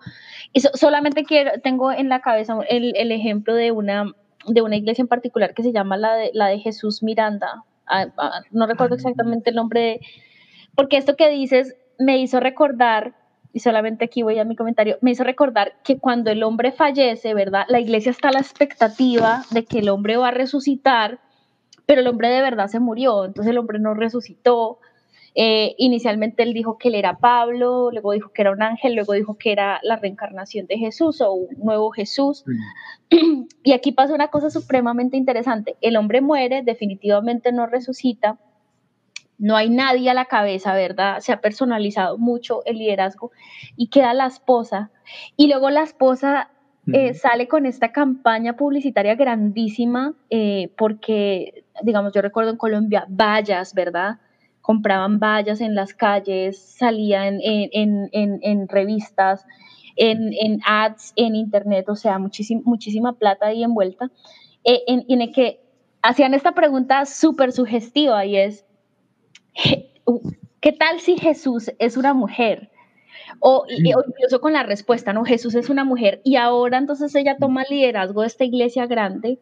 solamente quiero, tengo en la cabeza el, el, ejemplo de una, de una iglesia en particular que se llama la de, la de Jesús Miranda, ah, ah, no recuerdo ah. exactamente el nombre de, porque esto que dices me hizo recordar y solamente aquí voy a mi comentario, me hizo recordar que cuando el hombre fallece, ¿verdad? La iglesia está a la expectativa de que el hombre va a resucitar, pero el hombre de verdad se murió, entonces el hombre no resucitó. Eh, inicialmente él dijo que él era Pablo, luego dijo que era un ángel, luego dijo que era la reencarnación de Jesús o un nuevo Jesús. Y aquí pasa una cosa supremamente interesante. El hombre muere, definitivamente no resucita, no hay nadie a la cabeza, ¿verdad? Se ha personalizado mucho el liderazgo y queda la esposa. Y luego la esposa eh, sale con esta campaña publicitaria grandísima eh, porque, digamos, yo recuerdo en Colombia, vallas, ¿verdad? Compraban vallas en las calles, salían en, revistas, en, ads, en internet, o sea, muchísima plata ahí envuelta, eh, en, en el que hacían esta pregunta súper sugestiva y es, ¿qué tal si Jesús es una mujer? O, incluso con la respuesta, ¿no? Jesús es una mujer y ahora entonces ella toma liderazgo de esta iglesia grande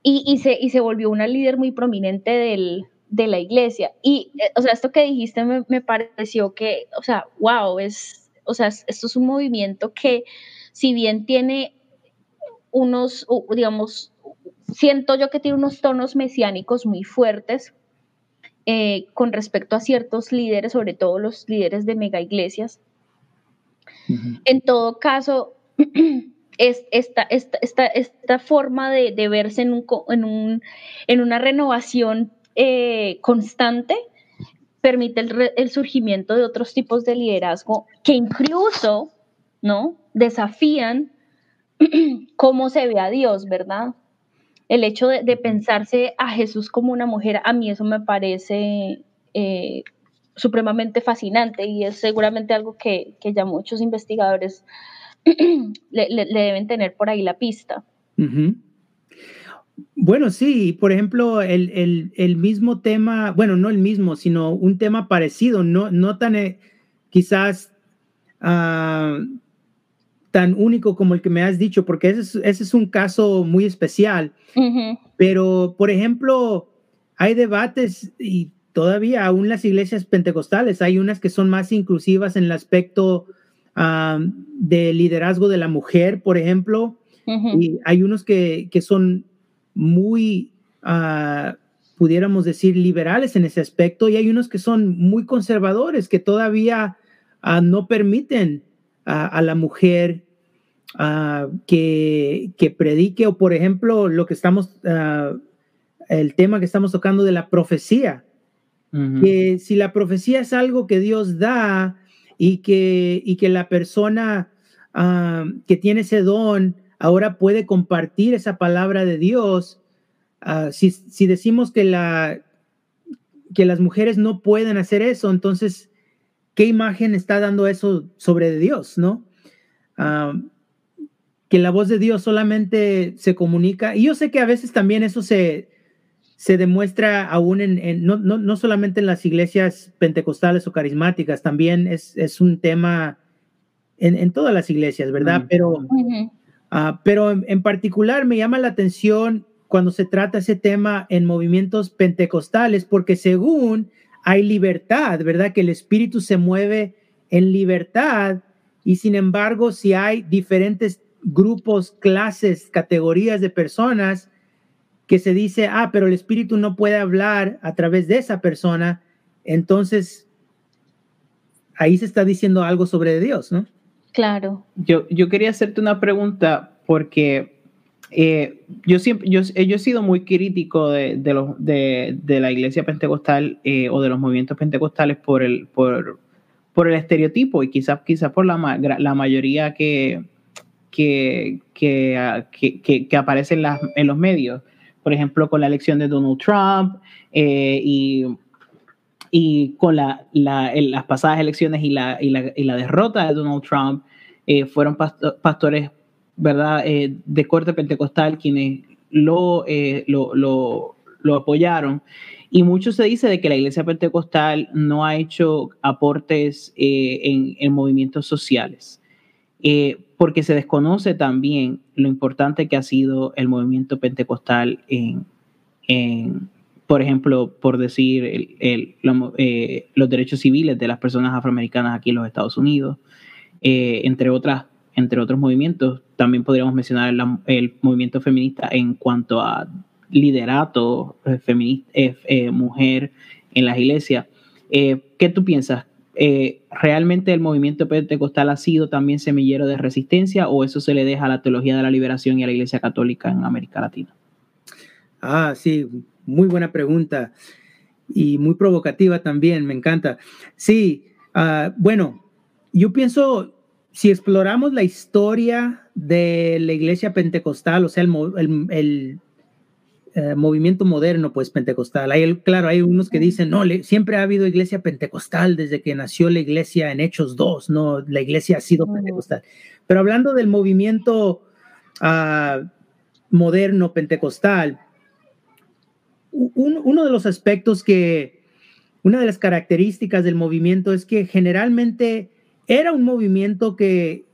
y, se, y se volvió una líder muy prominente del, de la iglesia. Y, eh, o sea, esto que dijiste me, me, pareció que, o sea, wow, es, o sea, esto es un movimiento que si bien tiene unos, digamos, siento yo que tiene unos tonos mesiánicos muy fuertes, eh, con respecto a ciertos líderes, sobre todo los líderes de mega iglesias. En todo caso, es esta, esta, esta, esta forma de, de verse en, un, en, un, en, una renovación eh, constante permite el, surgimiento de otros tipos de liderazgo que incluso ¿no? desafían cómo se ve a Dios, ¿verdad? el hecho de, pensarse a Jesús como una mujer, a mí eso me parece eh, supremamente fascinante y es seguramente algo que, ya muchos investigadores le, deben tener por ahí la pista. Bueno, sí, por ejemplo, el, mismo tema, bueno, no el mismo, sino un tema parecido, no, no tan eh, quizás ah, tan único como el que me has dicho, porque ese es, un caso muy especial. Pero, por ejemplo, hay debates y todavía aún las iglesias pentecostales, hay unas que son más inclusivas en el aspecto de liderazgo de la mujer, por ejemplo, y hay unos que, son muy, ah, pudiéramos decir, liberales en ese aspecto, y hay unos que son muy conservadores, que todavía ah, no permiten a, la mujer ah, que, que, predique o por ejemplo lo que estamos, el tema que estamos tocando de la profecía, que si la profecía es algo que Dios da y que, y que la persona que tiene ese don ahora puede compartir esa palabra de Dios, si, si decimos que la que las mujeres no pueden hacer eso, entonces ¿qué imagen está dando eso sobre Dios, no? Ah, que la voz de Dios solamente se comunica. Y yo sé que a veces también eso se, se demuestra aún en, no, no, solamente en las iglesias pentecostales o carismáticas, también es, es un tema en, en, todas las iglesias, ¿verdad? Pero, ah, pero en, en, particular me llama la atención cuando se trata ese tema en movimientos pentecostales, porque según hay libertad, ¿verdad? Que el espíritu se mueve en libertad y sin embargo, si hay diferentes grupos, clases, categorías de personas que se dice, ah, pero el espíritu no puede hablar a través de esa persona, entonces ahí se está diciendo algo sobre Dios, ¿no? Claro. Yo, yo quería hacerte una pregunta porque eh, yo siempre, yo, he sido muy crítico de, de, los, de, de la iglesia pentecostal eh, o de los movimientos pentecostales por el, por, por el estereotipo y quizás quizás por la, la mayoría que, que, que, que, que aparece en, en, los medios. Por ejemplo, con la elección de Donald Trump eh, y, y, con la, la, las pasadas elecciones y la, derrota de Donald Trump, eh, fueron pastores. Eh, de corte pentecostal quienes lo, lo, apoyaron. Y mucho se dice de que la iglesia pentecostal no ha hecho aportes eh, en, movimientos sociales, eh, porque se desconoce también lo importante que ha sido el movimiento pentecostal en, por ejemplo, por decir, el, eh, los derechos civiles de las personas afroamericanas aquí en los Estados Unidos, entre, otras, entre otros movimientos. También podríamos mencionar el movimiento feminista en cuanto a liderato eh, feminista, eh, eh, mujer en las iglesias. ¿Qué tú piensas? ¿Realmente el movimiento pentecostal ha sido también semillero de resistencia o eso se le deja a la teología de la liberación y a la iglesia católica en América Latina? Ah, sí, muy buena pregunta y muy provocativa también, me encanta. Sí, ah, bueno, yo pienso, si exploramos la historia de la iglesia pentecostal, o sea, el, el eh, movimiento moderno, pues pentecostal. Hay, claro, hay unos que dicen, no, siempre ha habido iglesia pentecostal desde que nació la iglesia en Hechos 2, no, la iglesia ha sido pentecostal. Pero hablando del movimiento uh, moderno pentecostal, uno de los aspectos que, una de las características del movimiento es que generalmente era un movimiento que,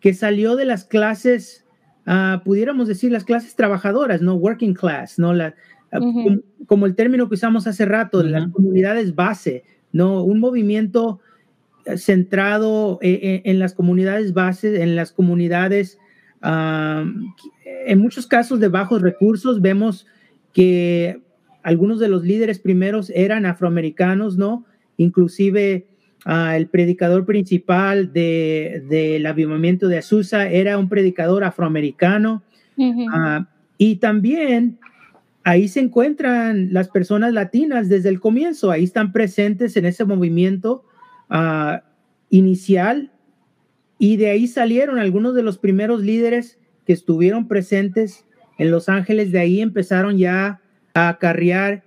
que salió de las clases Ah, pudiéramos decir las clases trabajadoras, ¿no? Working class, ¿no? La, ah, como, el término que usamos hace rato, las comunidades base, ¿no? Un movimiento eh, centrado eh, eh, en, las comunidades base, en las comunidades, ah, en muchos casos de bajos recursos, vemos que algunos de los líderes primeros eran afroamericanos, ¿no? Inclusive el predicador principal del avivamiento de Azusa era un predicador afroamericano. Ah, y también ahí se encuentran las personas latinas desde el comienzo, ahí están presentes en ese movimiento ah, inicial y de ahí salieron algunos de los primeros líderes que estuvieron presentes en Los Ángeles, de ahí empezaron ya a acarrear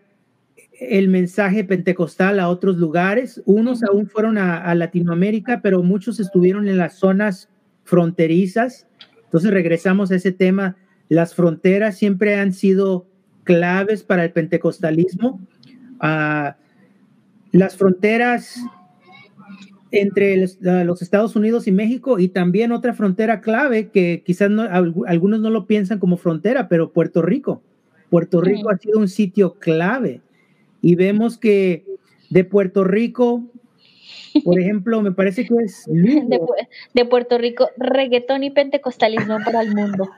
el mensaje pentecostal a otros lugares. Unos aún fueron a, Latinoamérica, pero muchos estuvieron en las zonas fronterizas. Entonces regresamos a ese tema. Las fronteras siempre han sido claves para el pentecostalismo. Ah, las fronteras entre los Estados Unidos y México y también otra frontera clave que quizás algunos no lo piensan como frontera, pero Puerto Rico. Puerto Rico ha sido un sitio clave y vemos que de Puerto Rico, por ejemplo, me parece que es... De, Puerto Rico, reggaetón y pentecostalismo para el mundo.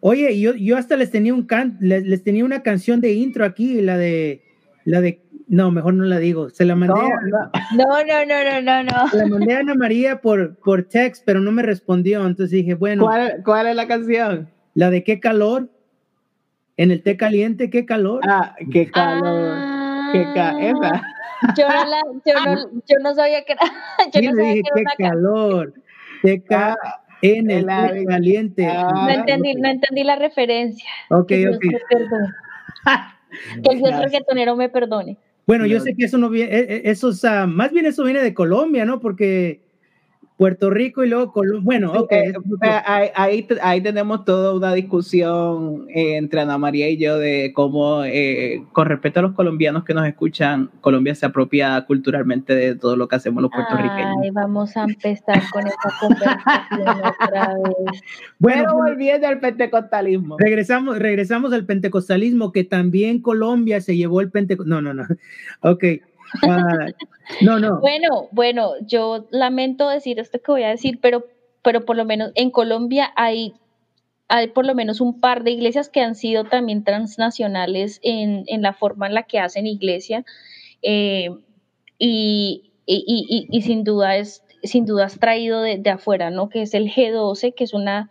Oye, yo, yo hasta les tenía un can, les, tenía una canción de intro aquí, la de la de no, mejor no la digo. Se la mandé no, a, no, no, no, no, no, Se la mandé a Ana María por, por text, pero no me respondió. Entonces dije, bueno. ¿Cuál, cuál es la canción? La de qué calor. En el té caliente, qué calor. Ah, qué calor. qué ca esa. Yo no, la, yo, no, yo no sabía que era. Yo no sabía dije, que era qué calor. Té ca ah, en el té caliente. Ah, no, entendí, no entendí la referencia. Ok, que ok. que el Dios reggaetonero me perdone. Bueno, yo sé que eso no viene, e, e, eso, o sea, más bien eso viene de Colombia, ¿no? Porque Puerto Rico y luego Colombia. Bueno, ok. Eh, ahí, ahí, tenemos toda una discusión eh, entre Ana María y yo de cómo, eh, con respecto a los colombianos que nos escuchan, Colombia se apropia culturalmente de todo lo que hacemos los puertorriqueños. Ay, vamos a empezar con esa conversación otra vez. Bueno, Pero volviendo al pentecostalismo. Regresamos, regresamos al pentecostalismo, que también Colombia se llevó el pentecostalismo. No, no, no. Ok. Ah, no, no. Bueno, bueno, yo lamento decir esto que voy a decir, pero, pero por lo menos en Colombia hay, hay por lo menos un par de iglesias que han sido también transnacionales en, en la forma en la que hacen iglesia. Eh, y, y, y, sin duda es sin duda has traído de, de, afuera, ¿no? Que es el G12, que es una,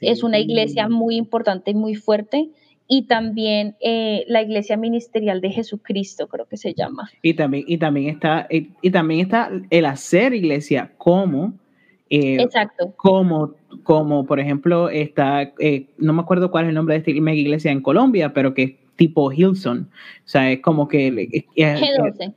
es una iglesia muy importante y muy fuerte y también eh, la Iglesia Ministerial de Jesucristo, creo que se llama. Y también, y también, está, y, también está el hacer iglesia como... Eh, Exacto. Como, como, por ejemplo, está, eh, no me acuerdo cuál es el nombre de esta iglesia en Colombia, pero que es tipo Hilson. O sea, es como que... G12.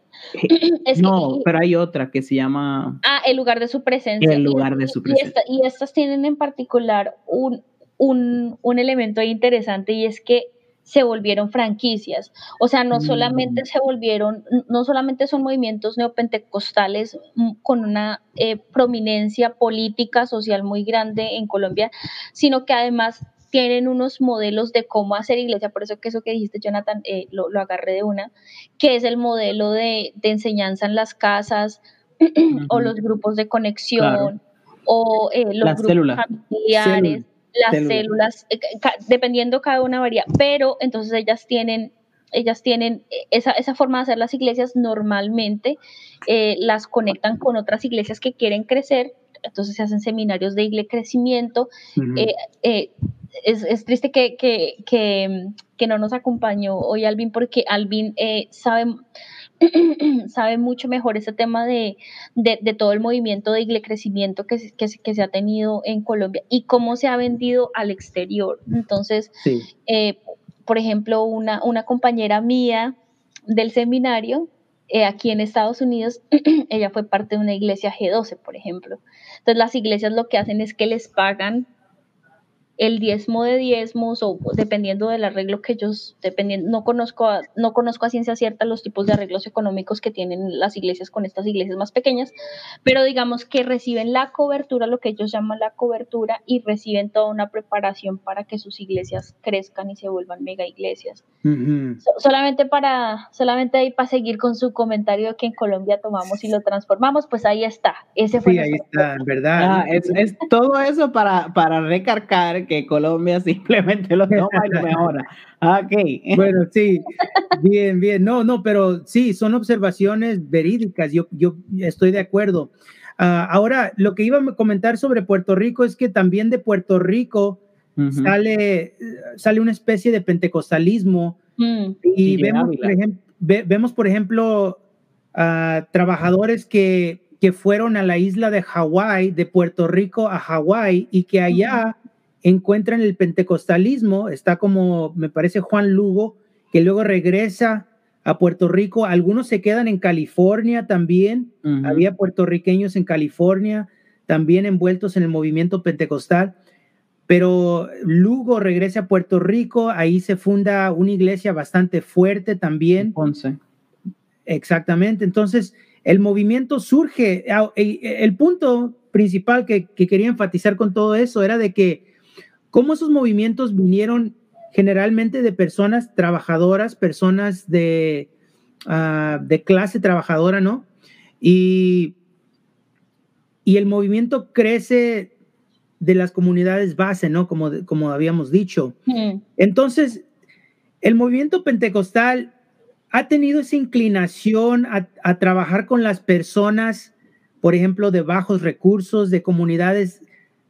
no, pero hay otra que se llama... Ah, el lugar de su presencia. El lugar de su presencia. y estas tienen en particular un, un, un elemento interesante y es que se volvieron franquicias. O sea, no solamente mm. se volvieron, no solamente son movimientos neopentecostales mm, con una eh, prominencia política, social muy grande en Colombia, sino que además tienen unos modelos de cómo hacer iglesia, por eso que eso que dijiste, Jonathan, eh, lo, lo, agarré de una, que es el modelo de, de enseñanza en las casas o los grupos de conexión o eh, los grupos familiares las células, eh, dependiendo cada una varía, pero entonces ellas tienen, ellas tienen eh, esa, esa forma de hacer las iglesias normalmente, eh, las conectan con otras iglesias que quieren crecer, entonces se hacen seminarios de crecimiento. es, es, triste que, que, que, que, no nos acompañó hoy Alvin porque Alvin sabe sabe mucho mejor ese tema de, de, todo el movimiento de crecimiento que, que, que, se ha tenido en Colombia y cómo se ha vendido al exterior. Entonces, eh, por ejemplo, una, una compañera mía del seminario, eh, aquí en Estados Unidos, ella fue parte de una iglesia G12, por ejemplo. Entonces, las iglesias lo que hacen es que les pagan el diezmo de diezmos o dependiendo del arreglo que ellos, dependiendo, no conozco, a, no conozco a ciencia cierta los tipos de arreglos económicos que tienen las iglesias con estas iglesias más pequeñas, pero digamos que reciben la cobertura, lo que ellos llaman la cobertura, y reciben toda una preparación para que sus iglesias crezcan y se vuelvan mega iglesias. solamente para, solamente ahí para seguir con su comentario de que en Colombia tomamos y lo transformamos, pues ahí está. Ese fue sí, ahí está, verdad. Ah, es, es, todo eso para, para recargar que Colombia simplemente lo toma y lo mejora. Ok. Bueno, sí, bien, bien. No, no, pero sí, son observaciones verídicas. Yo, yo estoy de acuerdo. Uh, ahora, lo que iba a comentar sobre Puerto Rico es que también de Puerto Rico uh -huh. sale, sale una especie de pentecostalismo mm. y, y vemos, por ejemplo, ve, vemos, por ejemplo, uh, trabajadores que, que fueron a la isla de Hawái, de Puerto Rico a Hawái, y que allá encuentran el pentecostalismo, está como, me parece, Juan Lugo, que luego regresa a Puerto Rico, algunos se quedan en California también, uh -huh. había puertorriqueños en California también envueltos en el movimiento pentecostal, pero Lugo regresa a Puerto Rico, ahí se funda una iglesia bastante fuerte también. Ponce. Exactamente, entonces el movimiento surge, ah, el punto principal que, que quería enfatizar con todo eso era de que cómo esos movimientos vinieron generalmente de personas trabajadoras, personas de, uh, de clase trabajadora, ¿no? Y, y, el movimiento crece de las comunidades base, ¿no? Como, como habíamos dicho. Mm. Entonces, el movimiento pentecostal ha tenido esa inclinación a, a trabajar con las personas, por ejemplo, de bajos recursos, de comunidades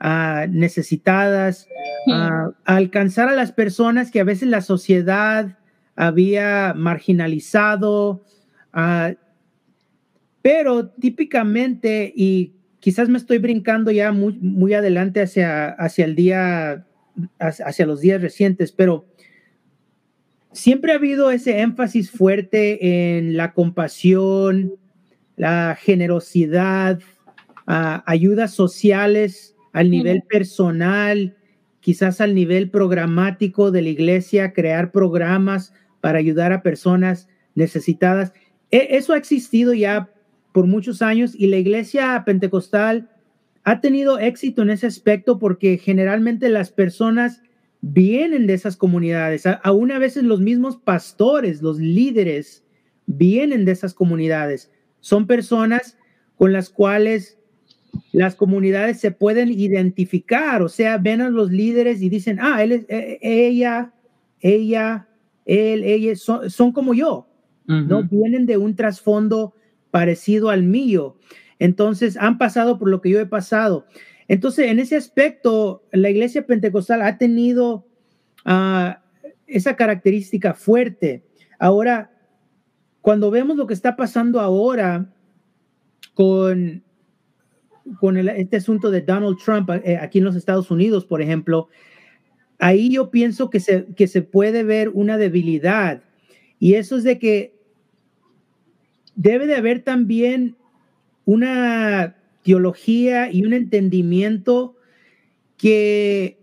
uh, necesitadas, uh, a alcanzar a las personas que a veces la sociedad había marginalizado, uh, pero típicamente, y quizás me estoy brincando ya muy, muy adelante hacia, hacia el día, hacia los días recientes, pero siempre ha habido ese énfasis fuerte en la compasión, la generosidad, ah, ayudas sociales al nivel personal, quizás al nivel programático de la iglesia, crear programas para ayudar a personas necesitadas. E, eso ha existido ya por muchos años y la iglesia pentecostal ha tenido éxito en ese aspecto porque generalmente las personas vienen de esas comunidades. Aún a veces los mismos pastores, los líderes, vienen de esas comunidades. Son personas con las cuales las comunidades se pueden identificar, o sea, ven a los líderes y dicen, ah, él es, e, ella, ella, él, ella, son, como yo, ¿no? Vienen de un trasfondo parecido al mío. Entonces, han pasado por lo que yo he pasado. Entonces, en ese aspecto, la iglesia pentecostal ha tenido ah, esa característica fuerte. Ahora, cuando vemos lo que está pasando ahora con, con este asunto de Donald Trump eh, aquí en los Estados Unidos, por ejemplo, ahí yo pienso que se, que se puede ver una debilidad. Y eso es de que debe de haber también una teología y un entendimiento que,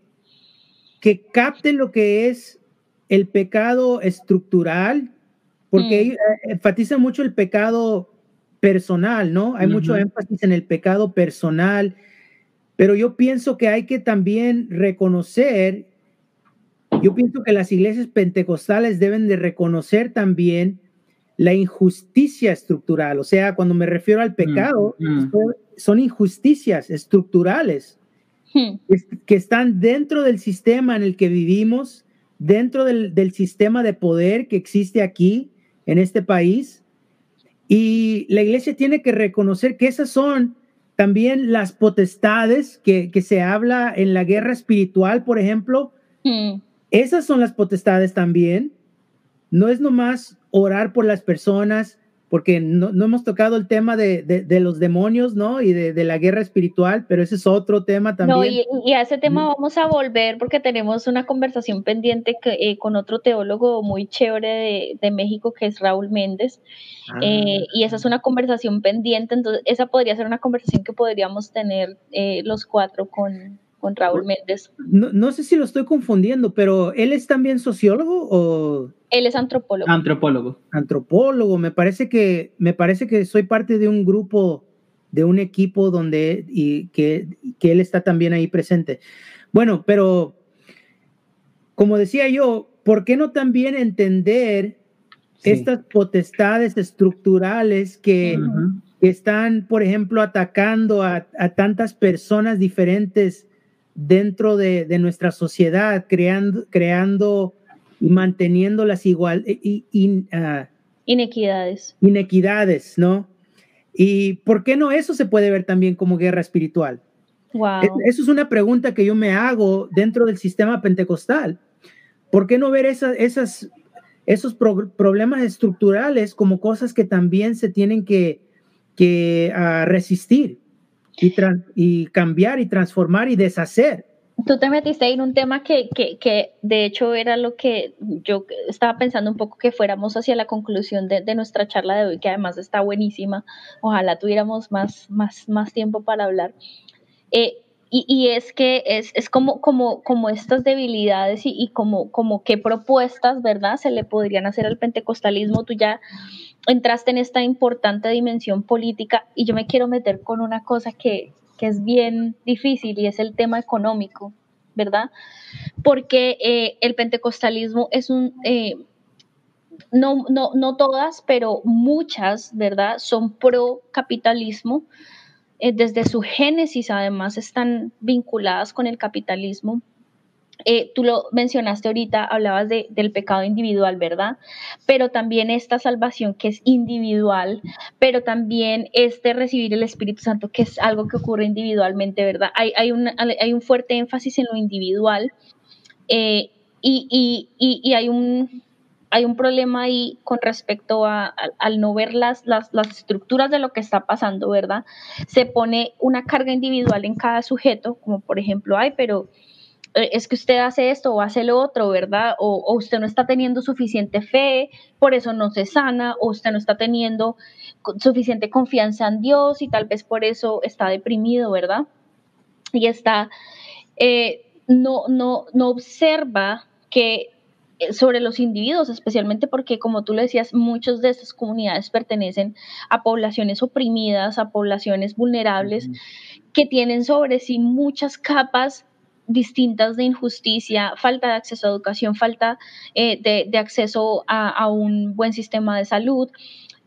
que capte lo que es el pecado estructural, porque mm. enfatiza mucho el pecado personal, ¿no? Hay mucho énfasis en el pecado personal, pero yo pienso que hay que también reconocer, yo pienso que las iglesias pentecostales deben de reconocer también la injusticia estructural, o sea, cuando me refiero al pecado, son injusticias estructurales hmm. que están dentro del sistema en el que vivimos, dentro del, sistema de poder que existe aquí en este país. Y la iglesia tiene que reconocer que esas son también las potestades que, se habla en la guerra espiritual, por ejemplo. Hmm. Esas son las potestades también. No es nomás orar por las personas, porque no, hemos tocado el tema de, los demonios, ¿no? Y de, la guerra espiritual, pero ese es otro tema también. No, y, a ese tema vamos a volver porque tenemos una conversación pendiente eh, con otro teólogo muy chévere de, México que es Raúl Méndez. Ah. Eh, y esa es una conversación pendiente, entonces esa podría ser una conversación que podríamos tener eh, los cuatro con, con Raúl Méndez. No, no, sé si lo estoy confundiendo, pero ¿él es también sociólogo o...? Él es antropólogo. Antropólogo. Antropólogo. Me parece que, me parece que soy parte de un grupo, de un equipo donde, y que, que él está también ahí presente. Bueno, pero como decía yo, ¿por qué no también entender estas potestades estructurales que, están, por ejemplo, atacando a, a tantas personas diferentes dentro de, nuestra sociedad, creando, creando y manteniendo las igual, ah, inequidades. Inequidades, ¿no? ¿Y por qué no eso se puede ver también como guerra espiritual? Wow. Eso es una pregunta que yo me hago dentro del sistema pentecostal. ¿Por qué no ver esas, esas, esos problemas estructurales como cosas que también se tienen que, que ah, resistir? Y, cambiar y transformar y deshacer. Tú te metiste en un tema que, que, que, de hecho era lo que yo estaba pensando un poco que fuéramos hacia la conclusión de, de nuestra charla de hoy, que además está buenísima. Ojalá tuviéramos más, más, más tiempo para hablar. Eh, y, y, es que es, es, como, como, como estas debilidades y, y, como, como qué propuestas, ¿verdad? Se le podrían hacer al pentecostalismo. Tú ya entraste en esta importante dimensión política y yo me quiero meter con una cosa que, es bien difícil y es el tema económico, ¿verdad? Porque eh, el pentecostalismo es un... Eh, no, no, no todas, pero muchas, ¿verdad? Son pro capitalismo. Eh, desde su génesis, además, están vinculadas con el capitalismo. Eh, tú lo mencionaste ahorita, hablabas de, del pecado individual, ¿verdad? Pero también esta salvación que es individual, pero también este recibir el Espíritu Santo, que es algo que ocurre individualmente, ¿verdad? Hay, hay, un, hay fuerte énfasis en lo individual eh, y, hay, un, hay problema ahí con respecto a, al no ver las, estructuras de lo que está pasando, ¿verdad? Se pone una carga individual en cada sujeto, como por ejemplo, ay, pero es que usted hace esto o hace lo otro, ¿verdad? O, usted no está teniendo suficiente fe, por eso no se sana, o usted no está teniendo suficiente confianza en Dios y tal vez por eso está deprimido, ¿verdad? Y está, eh, no, no, no observa que eh, sobre los individuos, especialmente porque, como tú le decías, muchas de estas comunidades pertenecen a poblaciones oprimidas, a poblaciones vulnerables, que tienen sobre sí muchas capas distintas de injusticia, falta de acceso a educación, falta eh, de, acceso a, un buen sistema de salud,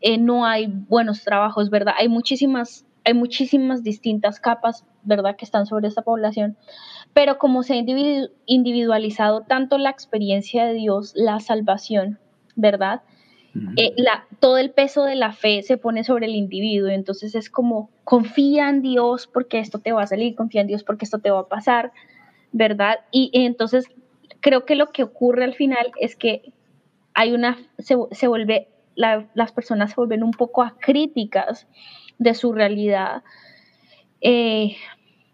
eh, no hay buenos trabajos, ¿verdad? Hay muchísimas, hay muchísimas distintas capas, ¿verdad?, que están sobre esta población. Pero como se ha individualizado tanto la experiencia de Dios, la salvación, ¿verdad? Eh, la, todo el peso de la fe se pone sobre el individuo, entonces es como confía en Dios porque esto te va a salir, confía en Dios porque esto te va a pasar, ¿verdad? Y, entonces creo que lo que ocurre al final es que hay una, se, vuelve, las personas se vuelven un poco acríticas de su realidad eh,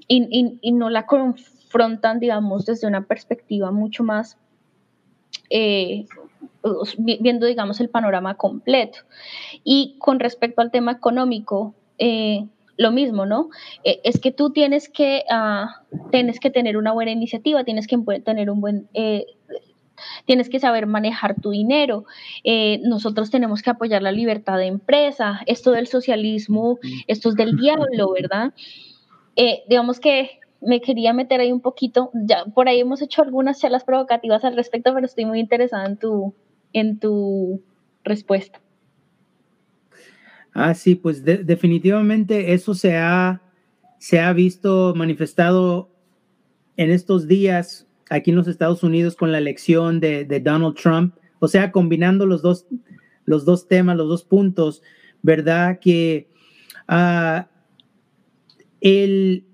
y, no la confrontan, digamos, desde una perspectiva mucho más, eh, viendo, digamos, el panorama completo. Y con respecto al tema económico, eh, lo mismo, ¿no? Eh, es que tú tienes que, ah, tienes que tener una buena iniciativa, tienes que tener un buen... Eh, tienes que saber manejar tu dinero. Eh, nosotros tenemos que apoyar la libertad de empresa. Esto del socialismo, esto es del diablo, ¿verdad? digamos que me quería meter ahí un poquito. Ya por ahí hemos hecho algunas charlas provocativas al respecto, pero estoy muy interesada en tu, en tu respuesta. Ah, sí, pues definitivamente eso se ha, se ha visto manifestado en estos días aquí en los Estados Unidos con la elección de, Donald Trump, o sea, combinando los dos, los dos temas, los dos puntos, ¿verdad? Que uh, el,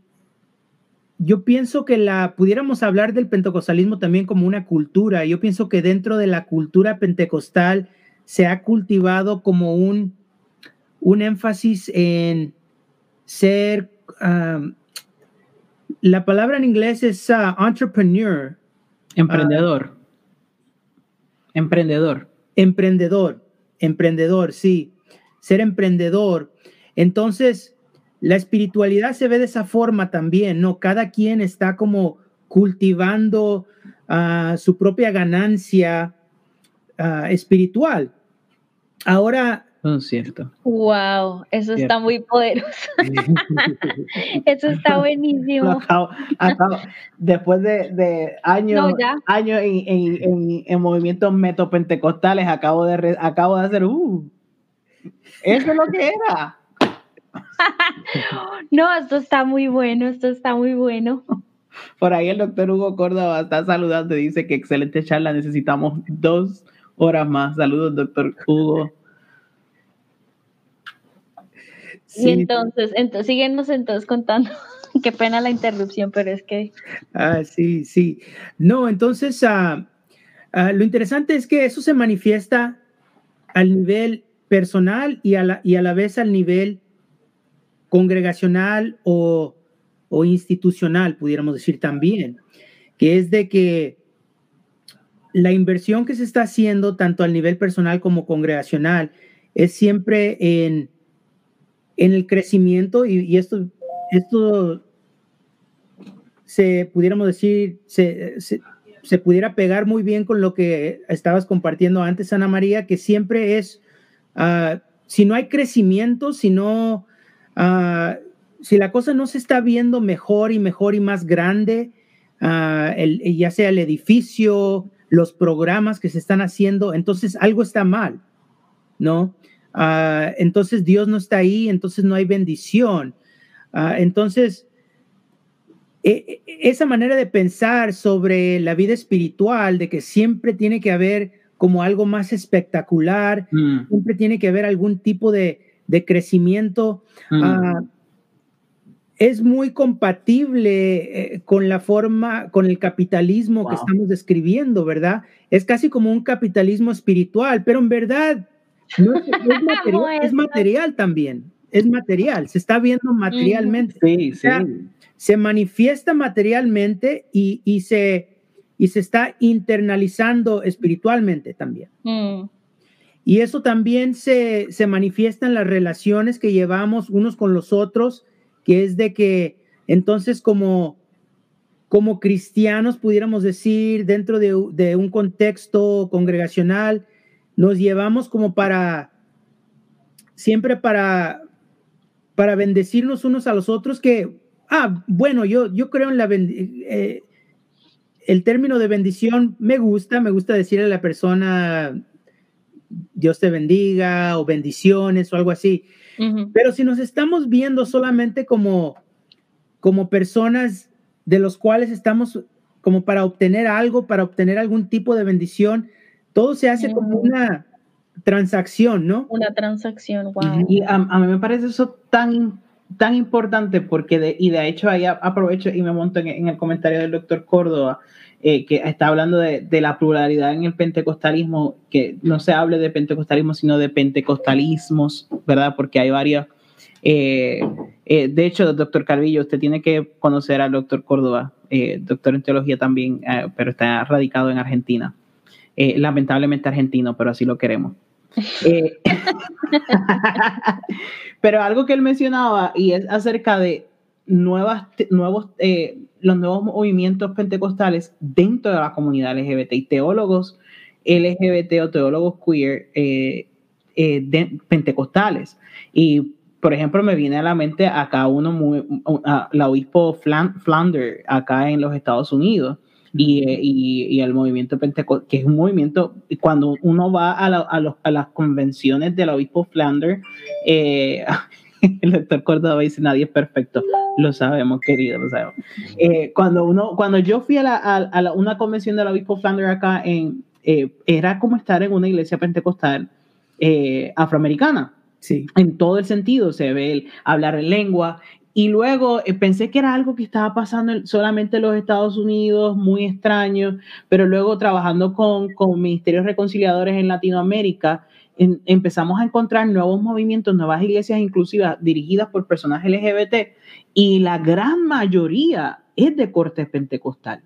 yo pienso que la pudiéramos hablar del pentecostalismo también como una cultura. Yo pienso que dentro de la cultura pentecostal se ha cultivado como un un énfasis en ser, la palabra en inglés es uh, entrepreneur. Emprendedor. emprendedor. Emprendedor, emprendedor, sí. Ser emprendedor. Entonces, la espiritualidad se ve de esa forma también, ¿no? Cada quien está como cultivando uh, su propia ganancia uh, espiritual. Ahora, cierto. Wow, eso está muy poderoso. eso está buenísimo. después de, años, años en, movimientos metopentecostales, acabo de, acabo de hacer, uh, eso es lo que era. no, esto está muy bueno, esto está muy bueno. Por ahí el doctor Hugo Córdoba está saludando y dice que excelente charla, necesitamos dos horas más. Saludos, doctor Hugo. Y entonces, entonces, síguenos entonces contando. Qué pena la interrupción, pero es que... Ah, sí, sí. No, entonces, ah, ah, lo interesante es que eso se manifiesta al nivel personal y a la, y a la vez al nivel congregacional o, o institucional, pudiéramos decir también, que es de que la inversión que se está haciendo tanto al nivel personal como congregacional es siempre en en el crecimiento y, esto, esto se pudiéramos decir, se, se, pudiera pegar muy bien con lo que estabas compartiendo antes, Ana María, que siempre es, ah, si no hay crecimiento, si no, ah, si la cosa no se está viendo mejor y mejor y más grande, uh, el, ya sea el edificio, los programas que se están haciendo, entonces algo está mal, ¿no? Ah, entonces Dios no está ahí, entonces no hay bendición. Ah, entonces, e, e, esa manera de pensar sobre la vida espiritual, de que siempre tiene que haber como algo más espectacular, mm. siempre tiene que haber algún tipo de, crecimiento, mm. ah, es muy compatible eh, con la forma, con el capitalismo que estamos describiendo, ¿verdad? Es casi como un capitalismo espiritual, pero en verdad es, material, también, es material, se está viendo materialmente. Sí, sí. se manifiesta materialmente y, y, se, y se está internalizando espiritualmente también. Mm. Y eso también se, se manifiesta en las relaciones que llevamos unos con los otros, que es de que entonces como, como cristianos, pudiéramos decir, dentro de, de un contexto congregacional, nos llevamos como para, siempre para, para bendecirnos unos a los otros, que, ah, bueno, yo, yo creo en la eh, el término de bendición me gusta, me gusta decirle a la persona, Dios te bendiga o bendiciones o algo así. Pero si nos estamos viendo solamente como, como personas de los cuales estamos como para obtener algo, para obtener algún tipo de bendición, todo se hace como una transacción, ¿no? Una transacción, wow. Y a, mí me parece eso tan, tan importante porque, de, y de hecho ahí aprovecho y me monto en el comentario del doctor Córdoba, eh, que está hablando de, la pluralidad en el pentecostalismo, que no se hable de pentecostalismo, sino de pentecostalismos, ¿verdad? Porque hay varias. Eh, eh, de hecho, doctor Carvillo, usted tiene que conocer al doctor Córdoba, doctor en teología también, pero está radicado en Argentina. Lamentablemente argentino, pero así lo queremos. pero algo que él mencionaba y es acerca de nuevas, nuevos, eh, los nuevos movimientos pentecostales dentro de la comunidad LGBT y teólogos LGBT o teólogos queer eh, eh, pentecostales. Y, por ejemplo, me viene a la mente acá uno muy, la obispo Flander, acá en los Estados Unidos. Y, el movimiento pentecostal, que es un movimiento, cuando uno va a, a, las convenciones del obispo Flander, el doctor Córdoba dice, nadie es perfecto. Lo sabemos, querido, lo sabemos. Eh, cuando, uno, cuando yo fui a, la, a, una convención del obispo Flanders acá, en, eh, era como estar en una iglesia pentecostal eh, afroamericana. Sí. En todo el sentido, se ve el hablar en lengua. Y luego pensé que era algo que estaba pasando solamente en los Estados Unidos, muy extraño, pero luego trabajando con, con ministerios reconciliadores en Latinoamérica, empezamos a encontrar nuevos movimientos, nuevas iglesias inclusivas dirigidas por personas LGBT y la gran mayoría es de corte pentecostal.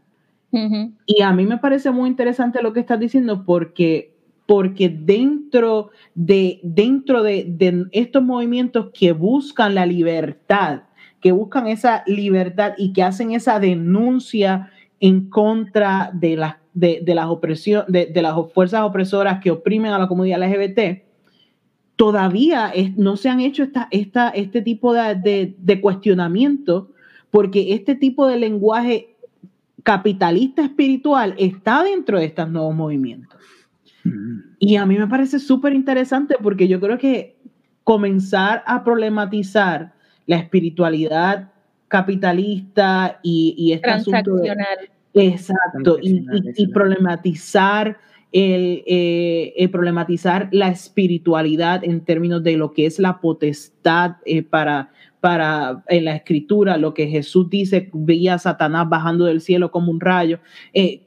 Y a mí me parece muy interesante lo que estás diciendo porque, porque dentro, de, dentro de, de estos movimientos que buscan la libertad, que buscan esa libertad y que hacen esa denuncia en contra de las de, las opresiones, de, las fuerzas opresoras que oprimen a la comunidad LGBT, todavía no se han hecho esta, esta, este tipo de, de, cuestionamiento porque este tipo de lenguaje capitalista espiritual está dentro de estos nuevos movimientos. Mm. Y a mí me parece súper interesante porque yo creo que comenzar a problematizar la espiritualidad capitalista y, y este asunto de, Exacto, y, problematizar el, eh, problematizar la espiritualidad en términos de lo que es la potestad eh, para, para en la escritura, lo que Jesús dice, veía a Satanás bajando del cielo como un rayo. Eh,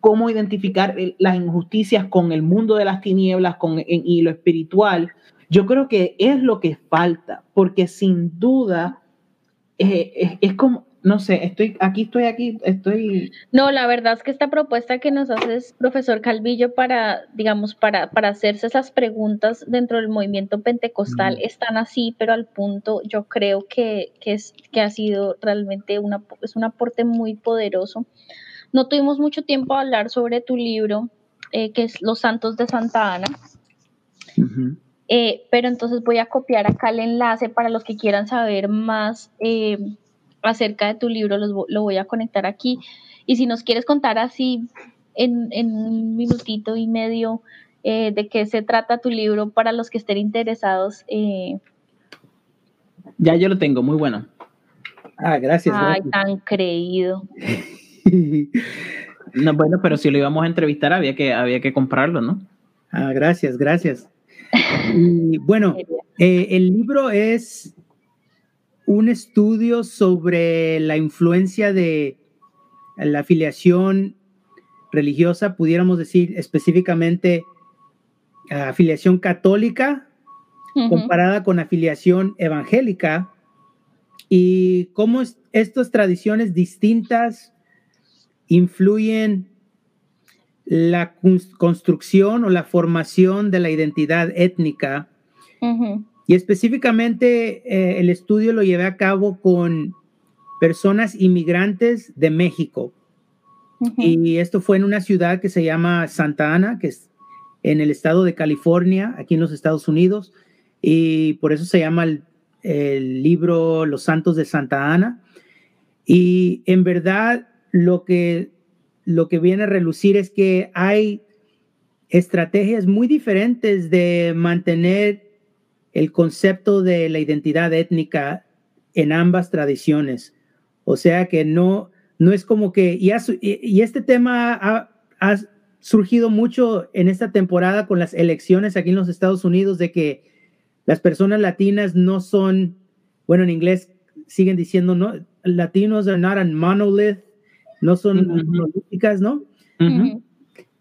cómo identificar las injusticias con el mundo de las tinieblas con, y lo espiritual, yo creo que es lo que falta, porque sin duda es, como, no sé, estoy aquí, estoy aquí, estoy... No, la verdad es que esta propuesta que nos haces, profesor Calvillo, para, digamos, para, para hacerse esas preguntas dentro del movimiento pentecostal están así, pero al punto yo creo que, es, que ha sido realmente una, es un aporte muy poderoso. No tuvimos mucho tiempo a hablar sobre tu libro, eh, que es Los Santos de Santa Ana. Eh, pero entonces voy a copiar acá el enlace para los que quieran saber más eh, acerca de tu libro, lo voy a conectar aquí. Y si nos quieres contar así en, un minutito y medio eh, de qué se trata tu libro para los que estén interesados. Eh. Ya yo lo tengo, muy bueno. Ah, gracias. Ay, tan creído. no, bueno, pero si lo íbamos a entrevistar había que, había que comprarlo, ¿no? Ah, gracias, gracias. Y bueno, eh, el libro es un estudio sobre la influencia de la afiliación religiosa, pudiéramos decir específicamente afiliación católica comparada con afiliación evangélica. Y cómo estas tradiciones distintas influyen la construcción o la formación de la identidad étnica. Y específicamente eh, el estudio lo llevé a cabo con personas inmigrantes de México. Y esto fue en una ciudad que se llama Santa Ana, que es en el estado de California, aquí en los Estados Unidos. Y por eso se llama el, el libro Los Santos de Santa Ana. Y en verdad lo que, lo que viene a relucir es que hay estrategias muy diferentes de mantener el concepto de la identidad étnica en ambas tradiciones. O sea que no, no es como que, y, este tema ha, ha, surgido mucho en esta temporada con las elecciones aquí en los Estados Unidos, de que las personas latinas no son, bueno, en inglés siguen diciendo, no, latinos are not a monolith, no son monolíticas, ¿no?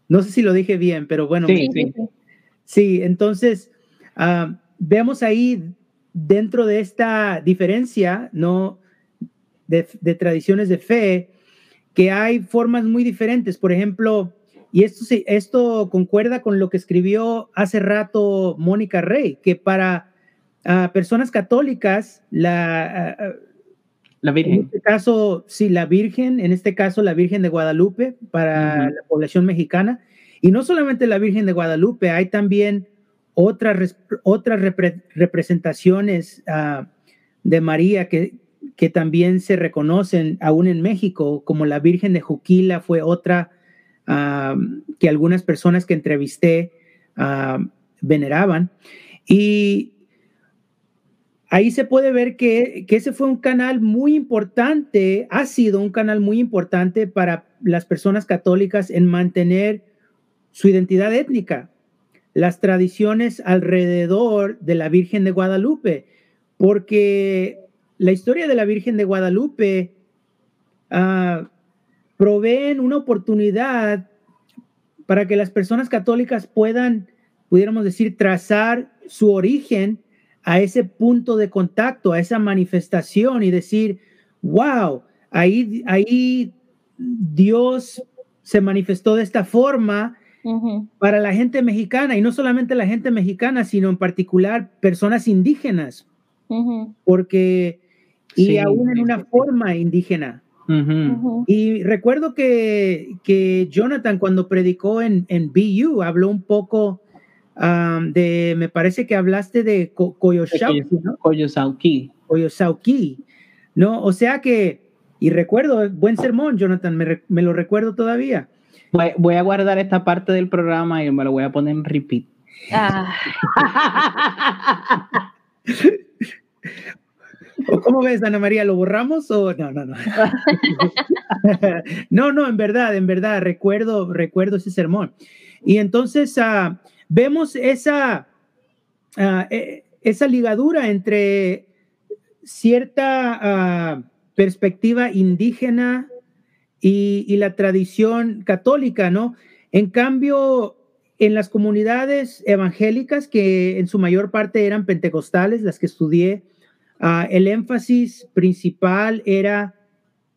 No sé si lo dije bien, pero bueno. Sí, sí. sí entonces, uh, vemos ahí dentro de esta diferencia, ¿no? De, de, tradiciones de fe, que hay formas muy diferentes. Por ejemplo, y esto, esto concuerda con lo que escribió hace rato Mónica Rey, que para uh, personas católicas, la, uh, la Virgen. En este caso, sí, la Virgen, en este caso la Virgen de Guadalupe para uh -huh. la población mexicana. Y no solamente la Virgen de Guadalupe, hay también otras, otras repre representaciones uh, de María que, que también se reconocen aún en México, como la Virgen de Juquila fue otra uh, que algunas personas que entrevisté uh, veneraban. Y ahí se puede ver que, ese fue un canal muy importante, ha sido un canal muy importante para las personas católicas en mantener su identidad étnica, las tradiciones alrededor de la Virgen de Guadalupe, porque la historia de la Virgen de Guadalupe uh, proveen una oportunidad para que las personas católicas puedan, pudiéramos decir, trazar su origen a ese punto de contacto, a esa manifestación y decir, wow, ahí, ahí Dios se manifestó de esta forma uh -huh. para la gente mexicana y no solamente la gente mexicana, sino en particular personas indígenas, uh -huh. porque y sí, aún en una forma indígena. Uh -huh. Y recuerdo que, que, Jonathan cuando predicó en, en BU habló un poco um, de, me parece que hablaste de Co Coyosauqui, ¿no? ¿no? O sea que, y recuerdo, buen sermón, Jonathan, me, me lo recuerdo todavía. Voy, voy, a guardar esta parte del programa y me lo voy a poner en repeat. Ah. ¿Cómo ves, Ana María? ¿Lo borramos o no? No, no. no, no, en verdad, en verdad, recuerdo, recuerdo ese sermón. Y entonces uh, vemos esa, uh, esa ligadura entre cierta uh, perspectiva indígena y, y, la tradición católica, ¿no? En cambio, en las comunidades evangélicas, que en su mayor parte eran pentecostales, las que estudié, Uh, el énfasis principal era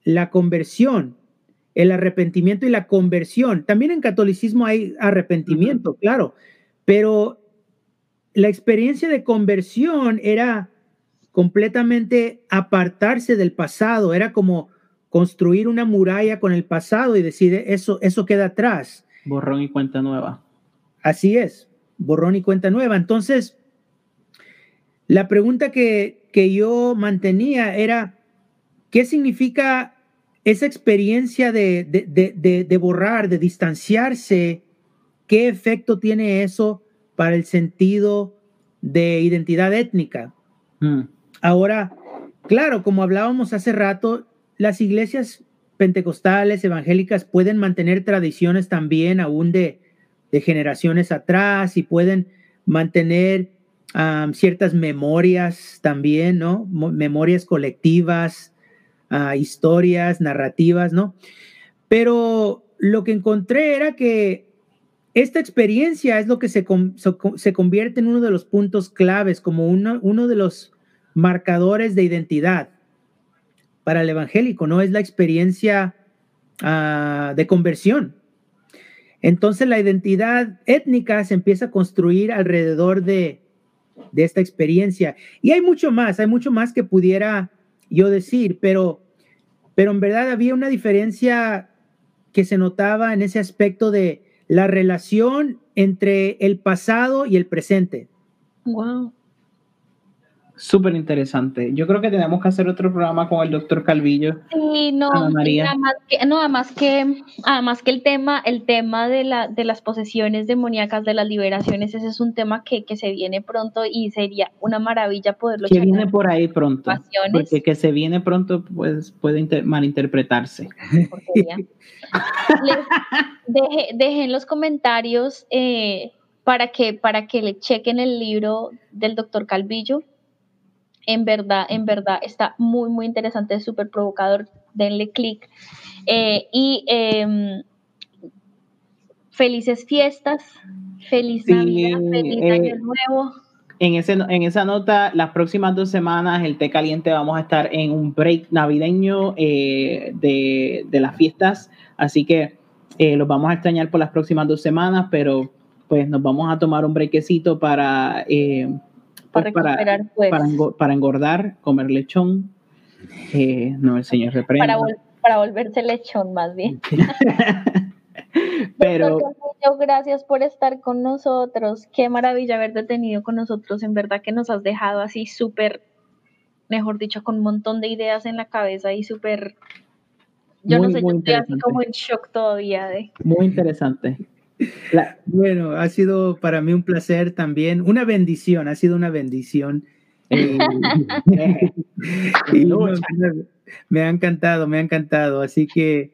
la conversión, el arrepentimiento y la conversión. También en catolicismo hay arrepentimiento, uh -huh. claro, pero la experiencia de conversión era completamente apartarse del pasado, era como construir una muralla con el pasado y decir, eso, eso queda atrás. Borrón y cuenta nueva. Así es, borrón y cuenta nueva. Entonces, la pregunta que, que yo mantenía era, ¿qué significa esa experiencia de, de, de, de, borrar, de distanciarse? ¿Qué efecto tiene eso para el sentido de identidad étnica? Mm. Ahora, claro, como hablábamos hace rato, las iglesias pentecostales, evangélicas, pueden mantener tradiciones también aún de, de generaciones atrás y pueden mantener um, ciertas memorias también, ¿no? Memorias colectivas, uh, historias, narrativas, ¿no? Pero lo que encontré era que esta experiencia es lo que se, se convierte en uno de los puntos claves, como uno, uno de los marcadores de identidad para el evangélico, ¿no? Es la experiencia uh, de conversión. Entonces la identidad étnica se empieza a construir alrededor de, de esta experiencia. Y hay mucho más, hay mucho más que pudiera yo decir, pero, pero en verdad había una diferencia que se notaba en ese aspecto de la relación entre el pasado y el presente. Súper interesante. Yo creo que tenemos que hacer otro programa con el doctor Calvillo. Sí, no, Además que, no, además que, además que el tema, el tema de, la, de las posesiones demoníacas, de las liberaciones, ese es un tema que, que se viene pronto y sería una maravilla poderlo Que viene por ahí pronto. Porque que se viene pronto pues, puede malinterpretarse. dejen los comentarios eh, para, que, para que le chequen el libro del doctor Calvillo en verdad, en verdad está muy, muy interesante, es súper provocador. Denle clic. Eh, y em, felices fiestas, feliz Navidad, feliz eh, Año Nuevo. En, ese, en esa nota, las próximas dos semanas, el té caliente, vamos a estar en un break navideño eh, de, de, las fiestas. Así que los vamos a extrañar por las próximas dos semanas, pero pues nos vamos a tomar un brequecito para para recuperar, pues. Para, engordar, comer lechón. Eh, no, el Señor reprenda. Para, volverse lechón, más bien. Pero. gracias por estar con nosotros. Qué maravilla haberte tenido con nosotros. En verdad que nos has dejado así súper, mejor dicho, con un montón de ideas en la cabeza y súper. Yo no sé, yo estoy así como en shock todavía de. Muy interesante bueno, ha sido para mí un placer también, una bendición, ha sido una bendición. Eh, me ha encantado, me ha encantado. Así que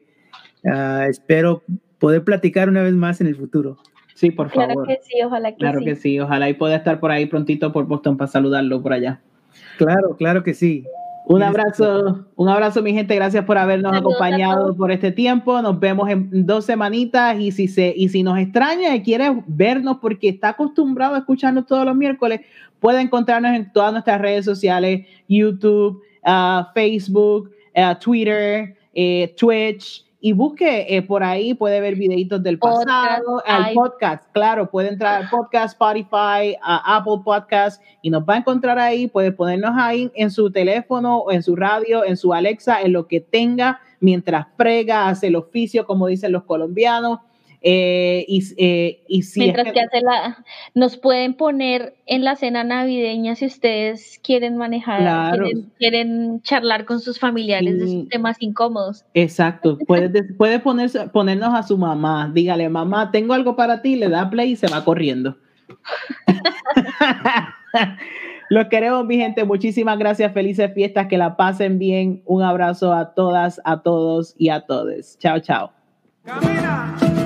ah, espero poder platicar una vez más en el futuro. Sí, por favor. Claro que sí, ojalá que claro que sí, ojalá y pueda estar por ahí prontito por Boston para saludarlo por allá. Claro, claro que sí. Un abrazo, un abrazo mi gente, gracias por habernos acompañado por este tiempo. Nos vemos en dos semanitas y si se y si nos extraña y quiere vernos porque está acostumbrado a escucharnos todos los miércoles, puede encontrarnos en todas nuestras redes sociales, YouTube, ah, Facebook, ah, Twitter, eh, Twitch y busque eh, por ahí, puede ver videitos del pasado, al podcast, claro, puede entrar al podcast, Spotify, a Apple Podcast y nos va a encontrar ahí, puede ponernos ahí en su teléfono, o en su radio, en su Alexa, en lo que tenga, mientras prega, hace el oficio, como dicen los colombianos, eh, y, eh, y si Mientras que, hace la, nos pueden poner en la cena navideña si ustedes quieren manejar, quieren, charlar con sus familiares de sus temas incómodos. Exacto, puede, puede ponerse, ponernos a su mamá, dígale, mamá, tengo algo para ti, le da play y se va corriendo. Los queremos, mi gente. Muchísimas gracias. Felices fiestas. Que la pasen bien. Un abrazo a todas, a todos y a todos. Chao, chao. Camina.